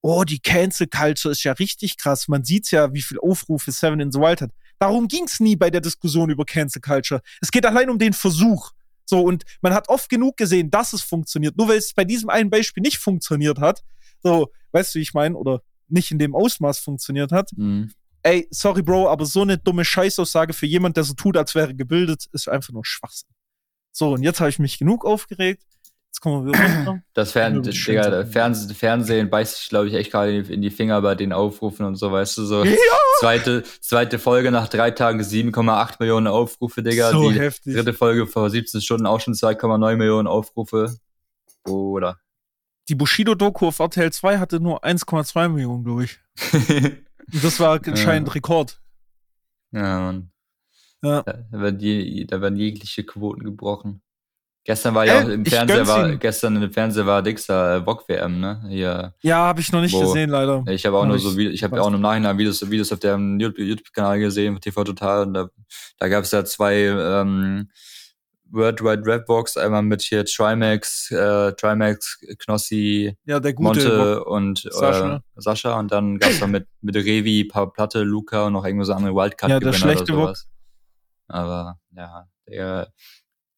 oh, die Cancel Culture ist ja richtig krass. Man sieht's ja, wie viel Aufrufe Seven in the Wild hat. Darum ging's nie bei der Diskussion über Cancel Culture. Es geht allein um den Versuch. So, und man hat oft genug gesehen, dass es funktioniert. Nur weil es bei diesem einen Beispiel nicht funktioniert hat, so, weißt du, wie ich meine, oder nicht in dem Ausmaß funktioniert hat. Mhm. Ey, sorry, Bro, aber so eine dumme Scheißaussage für jemand, der so tut, als wäre gebildet, ist einfach nur Schwachsinn. So, und jetzt habe ich mich genug aufgeregt. Jetzt kommen wir wieder. Das Fern Digga. Fernsehen, Fernsehen beißt sich, glaube ich, echt gerade in die- in die Finger bei den Aufrufen und so, weißt du, so. Ja! Zweite, zweite Folge nach drei Tagen 7,8 Millionen Aufrufe, Digga. so die heftig. dritte Folge vor 17 Stunden auch schon 2,9 Millionen Aufrufe. Oder? Die Bushido-Doku auf RTL 2 hatte nur 1,2 Millionen, glaube ich. Das war anscheinend Rekord. ja, Mann. Ja. Da, werden die, da werden jegliche Quoten gebrochen. Gestern war ja Ey, auch im Fernseher war, gestern im Fernseher war Dixer äh, VOG WM, ne? Hier. Ja, habe ich noch nicht Wo? gesehen, leider. Ich habe auch Hab nur so, ich habe auch im Nachhinein Videos, Videos auf dem YouTube-Kanal gesehen, TV Total, und da, da gab es ja zwei ähm, World Wide Rap Box, einmal mit hier Trimax, äh, Trimax, Knossi, Ja, der gute. Monte und äh, Sascha. Sascha. Und dann gab es noch mit, mit Revi, Paul Platte, Luca und noch irgendwo so andere Wildcard-Gewinner Ja, oder sowas. Aber ja, der,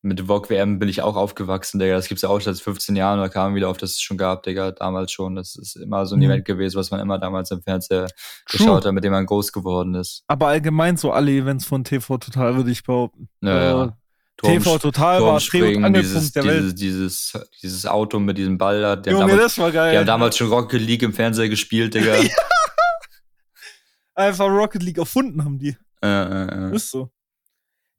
mit VOG WM bin ich auch aufgewachsen, Digga. Das gibt's ja auch schon seit 15 Jahren, da kam wieder auf, dass es schon gab, Digga, damals schon. Das ist immer so ein Mhm. Event gewesen, was man immer damals im Fernseher True. geschaut hat, mit dem man groß geworden ist. Aber allgemein so alle Events von TV Total, würde ich behaupten. Ja, Äh, ja. Turm- TV Total war Dreh- und dieses, der Welt. dieses, dieses, dieses Auto mit diesem Ball da. Die Junge, damals, das war geil. die haben damals schon Rocket League im Fernseher gespielt, Digga. Einfach Rocket League erfunden haben die. äh, äh, äh. Ist so.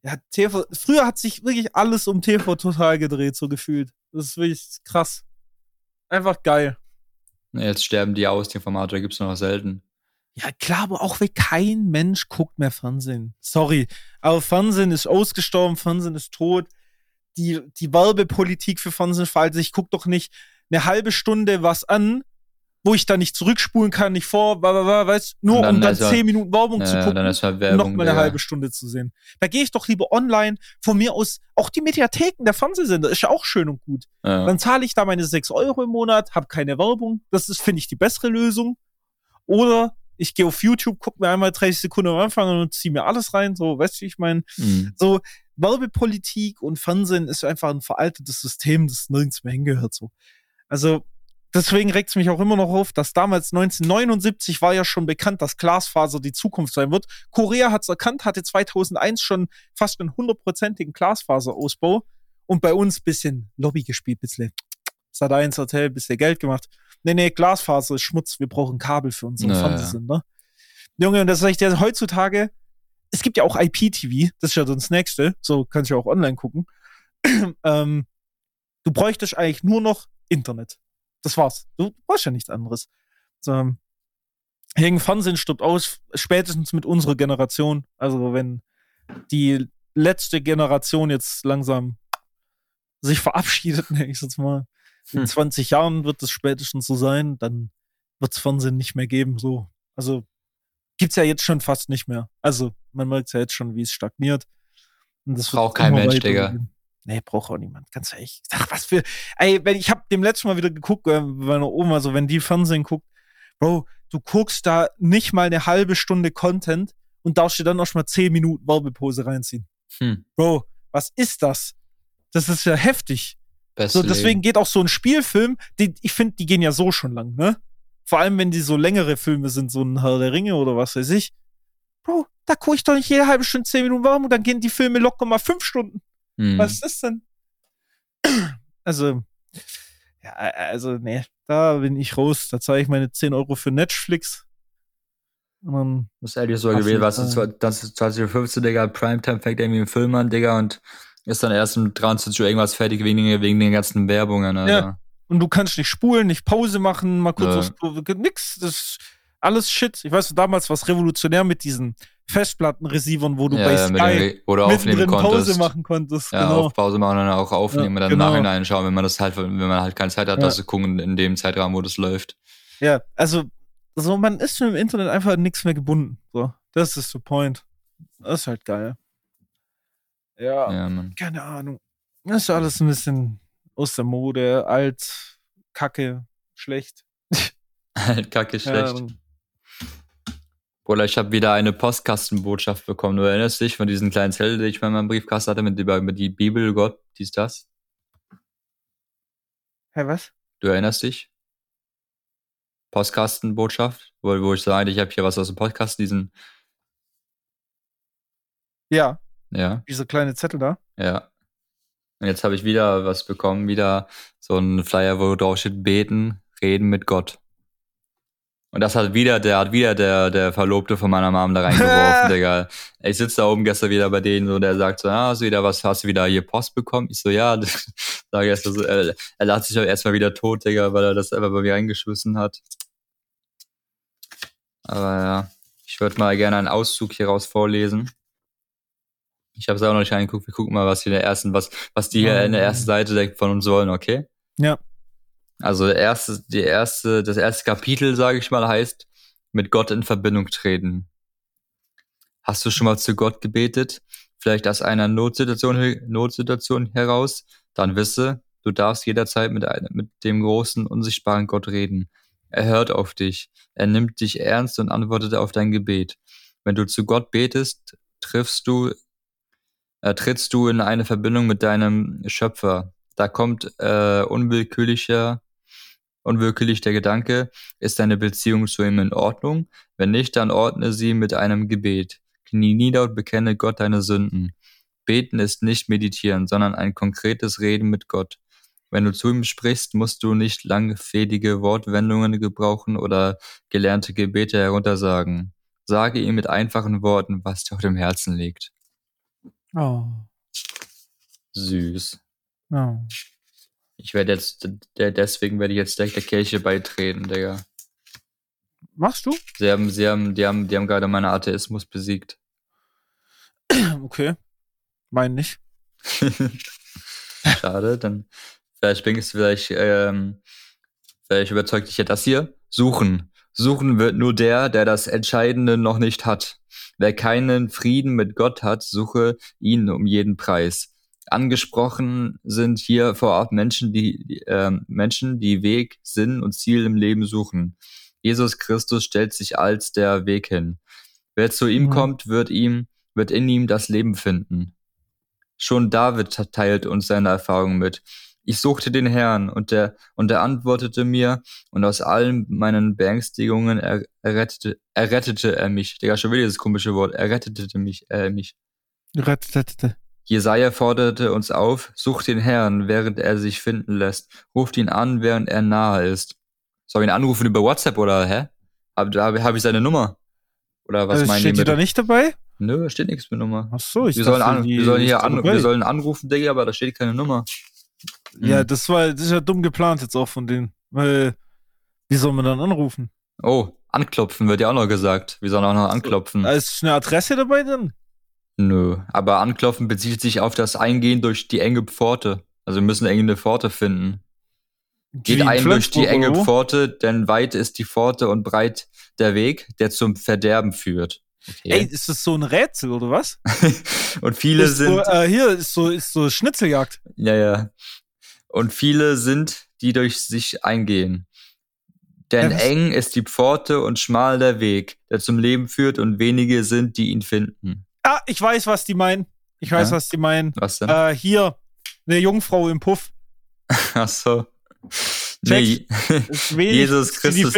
Ja, TV, früher hat sich wirklich alles um TV total gedreht, so gefühlt. Das ist wirklich krass. Einfach geil. Jetzt sterben die aus, die Formate, da gibt's nur noch selten. Ja, klar, aber auch weil kein Mensch guckt mehr Fernsehen. Sorry. Aber Fernsehen ist ausgestorben, Fernsehen ist tot. Die, die Werbepolitik für Fernsehen verhalten sich, ich guck doch nicht eine halbe Stunde was an, wo ich dann nicht zurückspulen kann, nicht vor, weißt, nur Und dann um dann zehn Minuten Werbung Ja, zu gucken. dann ist und Werbung. noch mal eine Digga. halbe Stunde zu sehen. Da gehe ich doch lieber online, von mir aus, auch die Mediatheken der Fernsehsender, ist ja auch schön und gut. Ja. Dann zahle ich da meine 6 Euro im Monat, habe keine Werbung. Das ist, finde ich, die bessere Lösung. Oder ich gehe auf YouTube, gucke mir einmal 30 Sekunden am Anfang und ziehe mir alles rein. So, weißt du, wie ich meine? Mhm. So, Werbepolitik und Fernsehen ist einfach ein veraltetes System, das nirgends mehr hingehört. So. Also, deswegen regt es mich auch immer noch auf, dass damals 1979 war ja schon bekannt, dass Glasfaser die Zukunft sein wird. Korea hat es erkannt, hatte 2001 schon fast einen hundertprozentigen Glasfaserausbau und bei uns bisschen Lobby gespielt, bisschen Sat 1 Hotel, bisschen Geld gemacht. Nee, nee, Glasfaser ist Schmutz, wir brauchen Kabel für unseren Naja. Fernsehsender. Junge, und das sag ich dir heutzutage, es gibt ja auch IPTV, das ist ja das nächste, so kannst du ja auch online gucken. ähm, du bräuchtest eigentlich nur noch Internet. Das war's. Du brauchst ja nichts anderes. So, Hängen Fernsehen stirbt aus, spätestens mit unserer Generation. Also wenn die letzte Generation jetzt langsam sich verabschiedet, nenne ich jetzt mal. In Hm. 20 Jahren wird es spätestens so sein, dann wird es Fernsehen nicht mehr geben. So. Also gibt's ja jetzt schon fast nicht mehr. Also man merkt ja jetzt schon, wie es stagniert. Und das Braucht kein Mensch, Digga. gehen. Nee, braucht auch niemand, ganz ehrlich. Ach, was für. Ey, wenn ich hab dem letzten Mal wieder geguckt, äh, bei meiner Oma, so wenn die Fernsehen guckt, Bro, du guckst da nicht mal eine halbe Stunde Content und darfst dir dann noch mal 10 Minuten Werbepose reinziehen. Hm. Bro, was ist das? Das ist ja heftig. So, deswegen Leben. geht auch so ein Spielfilm, die, ich finde, die gehen ja so schon lang, ne? Vor allem, wenn die so längere Filme sind, so ein Herr der Ringe oder was weiß ich. Bro, da gucke ich doch nicht jede halbe Stunde 10 Minuten warm und dann gehen die Filme locker mal 5 Stunden. Hm. Was ist das denn? Also, ja, also, nee, da bin ich raus. Da zahle ich meine 10 Euro für Netflix. Und dann, Das ist ehrlich so jeden was ist das ist 2015, Digga, Primetime fängt irgendwie ein Film an, Digga, und ist dann erst um 23 Uhr irgendwas fertig wegen, den- wegen den ganzen Werbungen, Alter. und du kannst nicht spulen, nicht Pause machen, mal kurz Ja. Klo, nix. Das ist alles Shit. Ich weiß, damals war es revolutionär mit diesen Festplattenreceivern, wo du Ja, bei mit Sky dem, oder aufnehmen konntest. Pause machen konntest. Ja, genau. auf Pause machen und dann auch aufnehmen Ja, und dann genau. Nachhinein schauen, wenn man das halt, wenn man halt keine Zeit hat, Ja. das zu gucken in dem Zeitraum, wo das läuft. Ja, also, so, man ist schon im Internet einfach nichts mehr gebunden. So, das ist der Point. Das ist halt geil. Ja, Ja, Mann. keine Ahnung. Das ist alles ein bisschen aus der Mode, alt, kacke, schlecht. Halt kacke schlecht. Ja, Bruder, ich habe wieder eine Postkastenbotschaft bekommen. Du erinnerst dich von diesen kleinen Zettel, die ich mal in meinem Briefkasten hatte, mit über, über die Bibel, Gott, dies, das? Hä, was? Du erinnerst dich? Postkastenbotschaft, wo, wo ich sage, ich habe hier was aus dem Postkasten, diesen, Ja, ja, dieser kleine Zettel da. ja. Und jetzt habe ich wieder was bekommen, wieder so ein Flyer, wo drauf steht, beten, reden mit Gott. Und das hat wieder, der hat wieder der, der Verlobte von meiner Mom da reingeworfen, Digga. Ich sitze da oben gestern wieder bei denen so, der sagt so, ah, hast du wieder was, hast du wieder hier Post bekommen? Ich so, ja, sage erst so, er, er lacht sich auch erstmal wieder tot, Digga, weil er das einfach bei mir reingeschmissen hat. Aber ja, ich würde mal gerne einen Auszug hier raus vorlesen. Ich habe es auch noch nicht reingeguckt. Wir gucken mal, was hier in der ersten, was, was die hier in der ersten Seite von uns wollen, okay? Ja. Also erste, die erste, das erste Kapitel, sage ich mal, heißt mit Gott in Verbindung treten. Hast du schon mal zu Gott gebetet? Vielleicht aus einer Notsituation, Notsituation heraus? Dann wisse, du darfst jederzeit mit, einem, mit dem großen, unsichtbaren Gott reden. Er hört auf dich. Er nimmt dich ernst und antwortet auf dein Gebet. Wenn du zu Gott betest, triffst du, äh, trittst du in eine Verbindung mit deinem Schöpfer. Da kommt äh, unwillkürlicher, unwillkürlich der Gedanke, ist deine Beziehung zu ihm in Ordnung? Wenn nicht, dann ordne sie mit einem Gebet. Knie nieder und bekenne Gott deine Sünden. Beten ist nicht meditieren, sondern ein konkretes Reden mit Gott. Wenn du zu ihm sprichst, musst du nicht langfädige Wortwendungen gebrauchen oder gelernte Gebete heruntersagen. Sage ihm mit einfachen Worten, was dir auf dem Herzen liegt. Oh. Süß. oh. Ich werde jetzt, der, deswegen werde ich jetzt direkt der Kirche beitreten, Digga. Machst du? Sie haben, sie haben, die haben, die haben gerade meinen Atheismus besiegt. Okay. Mein nicht. Schade, dann vielleicht bringst du vielleicht, ähm, vielleicht überzeugt dich ja das hier. Suchen. Suchen wird nur der, der das Entscheidende noch nicht hat. Wer keinen Frieden mit Gott hat, suche ihn um jeden Preis. Angesprochen sind hier vor Ort Menschen, die, die äh, Menschen, die Weg, Sinn und Ziel im Leben suchen. Jesus Christus stellt sich als der Weg hin. Wer zu ihm Mhm. kommt, wird ihm, wird in ihm das Leben finden. Schon David teilt uns seine Erfahrungen mit. Ich suchte den Herrn und der, und er antwortete mir und aus allen meinen Beängstigungen er, errettete, errettete er mich. Digga, schon wieder dieses komische Wort. Er rettete mich, äh, mich. Rettete. Jesaja forderte uns auf, sucht den Herrn, während er sich finden lässt. Ruft ihn an, während er nahe ist. Soll ich ihn anrufen über WhatsApp oder, hä? Hab, hab, hab ich seine Nummer? Oder was Also meinen steht die da nicht dabei? Nö, da steht nichts mit Nummer. Ach so, ich Wir sollen, an, wir sollen hier da an, wir sollen anrufen, Digga, aber da steht keine Nummer. Ja, Hm. das war, das ist ja dumm geplant jetzt auch von denen. Weil, wie soll man dann anrufen? Oh, Anklopfen wird ja auch noch gesagt. Wir sollen auch noch anklopfen. Ist eine Adresse dabei drin? Nö, aber anklopfen bezieht sich auf das Eingehen durch die enge Pforte. Also wir müssen irgendeine Pforte finden. Geht Wie in ein durch die enge? Pforte, denn weit ist die Pforte und breit der Weg, der zum Verderben führt. Ey, Okay. ist das so ein Rätsel oder was? und viele ist sind, so, äh, hier ist so, ist so Schnitzeljagd. ja, ja. Und viele sind, die durch sich eingehen. Denn Ja, eng ist die Pforte und schmal der Weg, der zum Leben führt, und wenige sind, die ihn finden. Ah, ich weiß, was die meinen. Ich weiß, Ja? was die meinen. Was denn? Äh, hier, eine Jungfrau im Puff. Ach so. Nee, wenig, Jesus Christus,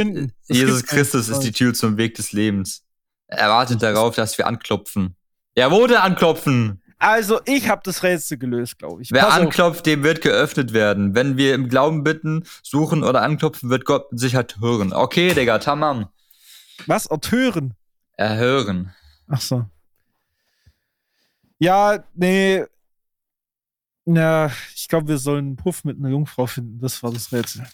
Jesus. Christus ist die Tür zum Weg des Lebens. Er wartet darauf, dass wir anklopfen. Wo denn anklopfen? Also, ich habe das Rätsel gelöst, glaube ich. Wer Pass auf. anklopft, dem wird geöffnet werden. Wenn wir im Glauben bitten, suchen oder anklopfen, wird Gott mit Sicherheit hören. Okay, Digga, tamam. Was? Ertören? Erhören. Ach so. Ja, nee. Na, ich glaube, wir sollen einen Puff mit einer Jungfrau finden. Das war das Rätsel.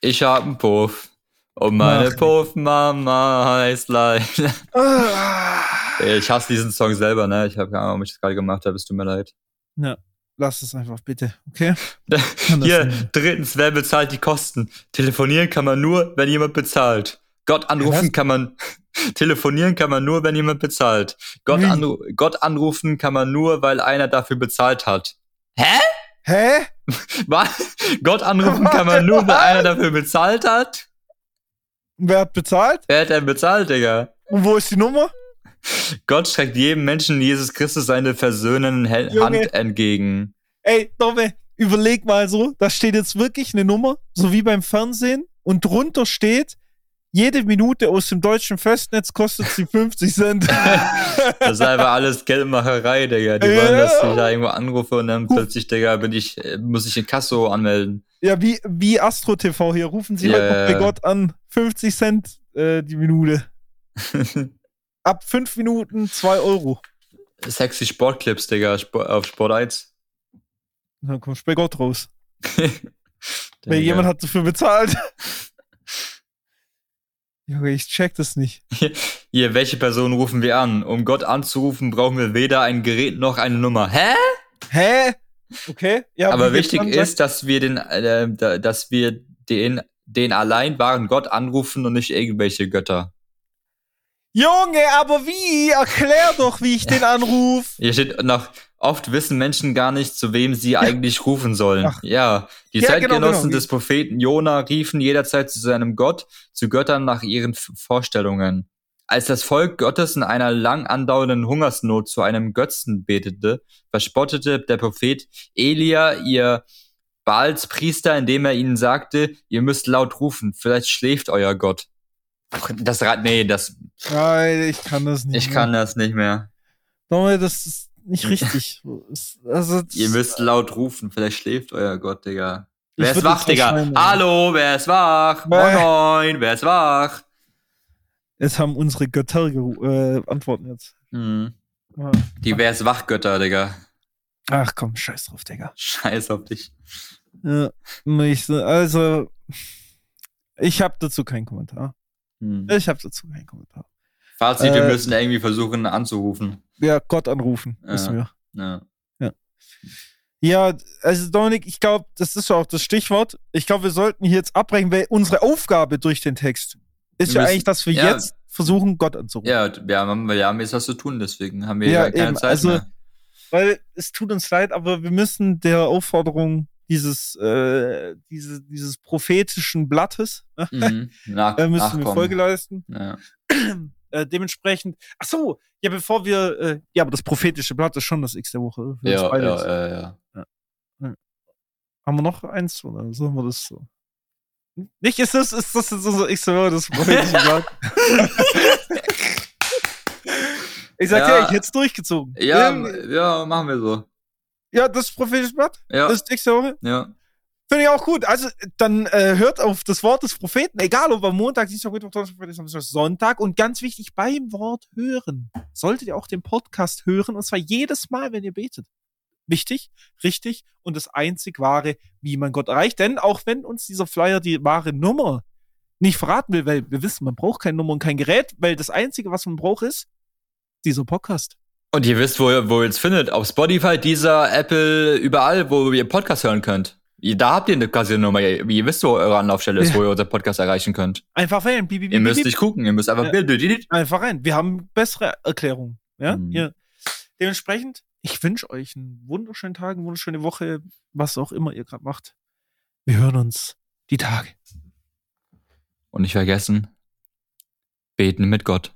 Ich hab einen Puff. Und meine. Puffmama heißt Leila. Ah. Ich hasse diesen Song selber, ne? Ich habe keine Ahnung, ob ich das gerade gemacht habe. Es tut mir leid. Ja, lass es einfach bitte, okay? Hier, drittens, wer bezahlt die Kosten? Telefonieren kann man nur, wenn jemand bezahlt. Gott anrufen was? kann man, telefonieren kann man nur, wenn jemand bezahlt. Gott, anru Gott anrufen kann man nur, weil einer dafür bezahlt hat. Hä? Hä? Was? Gott anrufen kann man nur, weil einer dafür bezahlt hat? Wer hat bezahlt? Wer hat denn bezahlt, Digga? Und wo ist die Nummer? Gott streckt jedem Menschen Jesus Christus seine versöhnende Hel- Junge. Hand entgegen. Ey, Domme, überleg mal so, da steht jetzt wirklich eine Nummer, so wie beim Fernsehen, und drunter steht, jede Minute aus dem deutschen Festnetz kostet sie 50 Cent. Das ist einfach alles Geldmacherei, Digga. Die Ja. wollen, dass ich da irgendwo anrufe und dann plötzlich, Digga, bin ich, äh, muss ich in Kasso anmelden. ja, wie, wie Astro TV hier, rufen Sie Ja, heute noch ja, bei ja. Gott an, 50 Cent äh, die Minute. Ab 5 Minuten 2 Euro. Sexy Sportclips, Digga, auf Sport 1. Dann kommst du bei Gott raus. Weil jemand hat dafür bezahlt. Junge, ich check das nicht. Hier, welche Person rufen wir an? Um Gott anzurufen, brauchen wir weder ein Gerät noch eine Nummer. Hä? Hä? Okay. Ja, Aber wichtig ist, dass wir den, äh, da- dass wir den, den allein wahren Gott anrufen und nicht irgendwelche Götter. Junge, aber wie? Erklär doch, wie ich den anruf. Hier steht noch, oft wissen Menschen gar nicht, zu wem sie eigentlich rufen sollen. Ach. Ja, die Ja, genau, Zeitgenossen genau. des Propheten Jona riefen jederzeit zu seinem Gott, zu Göttern nach ihren Vorstellungen. Als das Volk Gottes in einer lang andauernden Hungersnot zu einem Götzen betete, verspottete der Prophet Elia ihr Baals Priester, indem er ihnen sagte, ihr müsst laut rufen, vielleicht schläft euer Gott. Das Rad, nee, das, Nein, ich kann das nicht. ich mehr. kann das nicht mehr. Junge, das ist nicht richtig. Es- also, Ihr müsst laut rufen, vielleicht schläft euer Gott, Digga. Wer ist wach, Digga? Hallo, wer ist wach? Moin, moin, wer ist wach? Jetzt haben unsere Götter äh, antworten jetzt. Hm. Ja. Die Wer ist wach, Götter, Digga. Ach komm, scheiß drauf, Digga. Scheiß auf dich. Ja, also, ich habe dazu keinen Kommentar. Hm. Ich habe dazu keinen Kommentar. Fazit, wir Äh, müssen irgendwie versuchen anzurufen. Ja, Gott anrufen, Ja. wissen wir. Ja. Ja, also Dominik, ich glaube, das ist ja auch das Stichwort. Ich glaube, wir sollten hier jetzt abbrechen, weil unsere Aufgabe durch den Text ist Wir ja müssen- eigentlich, dass wir ja. jetzt versuchen, Gott anzurufen. Ja, wir haben, wir haben jetzt was zu tun, deswegen haben wir Ja, ja, keine eben, Zeit also- mehr. Weil es tut uns leid, aber wir müssen der Aufforderung dieses, äh, diese, dieses prophetischen Blattes, ne, Mhm. Nach, äh, müssen wir. Folge leisten. Ja. Äh, dementsprechend, ach so, ja, bevor wir, äh, ja, aber das prophetische Blatt ist schon das X der Woche. Ja, beide. ja, ja, ja. Haben wir noch eins oder sollen wir das so? Nicht, ist das, ist das jetzt unser X der Woche, das prophetische Blatt? ich sag ja, Ja. ich hätte es durchgezogen. Ja, Ähm, ja, machen wir so. ja, das prophetische Blatt, Ja, das X der Woche. ja. Finde ich auch gut. Also, dann äh, hört auf das Wort des Propheten, egal ob am Montag, Dienstag, Mittwoch, Donnerstag, Freitag, Sonntag. Und ganz wichtig, beim Wort hören solltet ihr auch den Podcast hören. Und zwar jedes Mal, wenn ihr betet. Wichtig, richtig und das einzig wahre, wie man Gott erreicht. Denn auch wenn uns dieser Flyer die wahre Nummer nicht verraten will, weil wir wissen, man braucht keine Nummer und kein Gerät, weil das Einzige, was man braucht, ist dieser Podcast. Und ihr wisst, wo, wo ihr es findet. Auf Spotify, dieser Apple, überall, wo ihr Podcast hören könnt. Da habt ihr eine Casino-Nummer. Ihr wisst, wo eure Anlaufstelle ist, Ja. wo ihr unseren Podcast erreichen könnt. Einfach wählen. Piep, piep, Ihr müsst piep. nicht gucken, ihr müsst einfach Ja. Einfach rein. Wir haben bessere Erklärungen. Ja? Mhm. ja. Dementsprechend, ich wünsche euch einen wunderschönen Tag, eine wunderschöne Woche, was auch immer ihr gerade macht. Wir hören uns die Tage. Und nicht vergessen, beten mit Gott.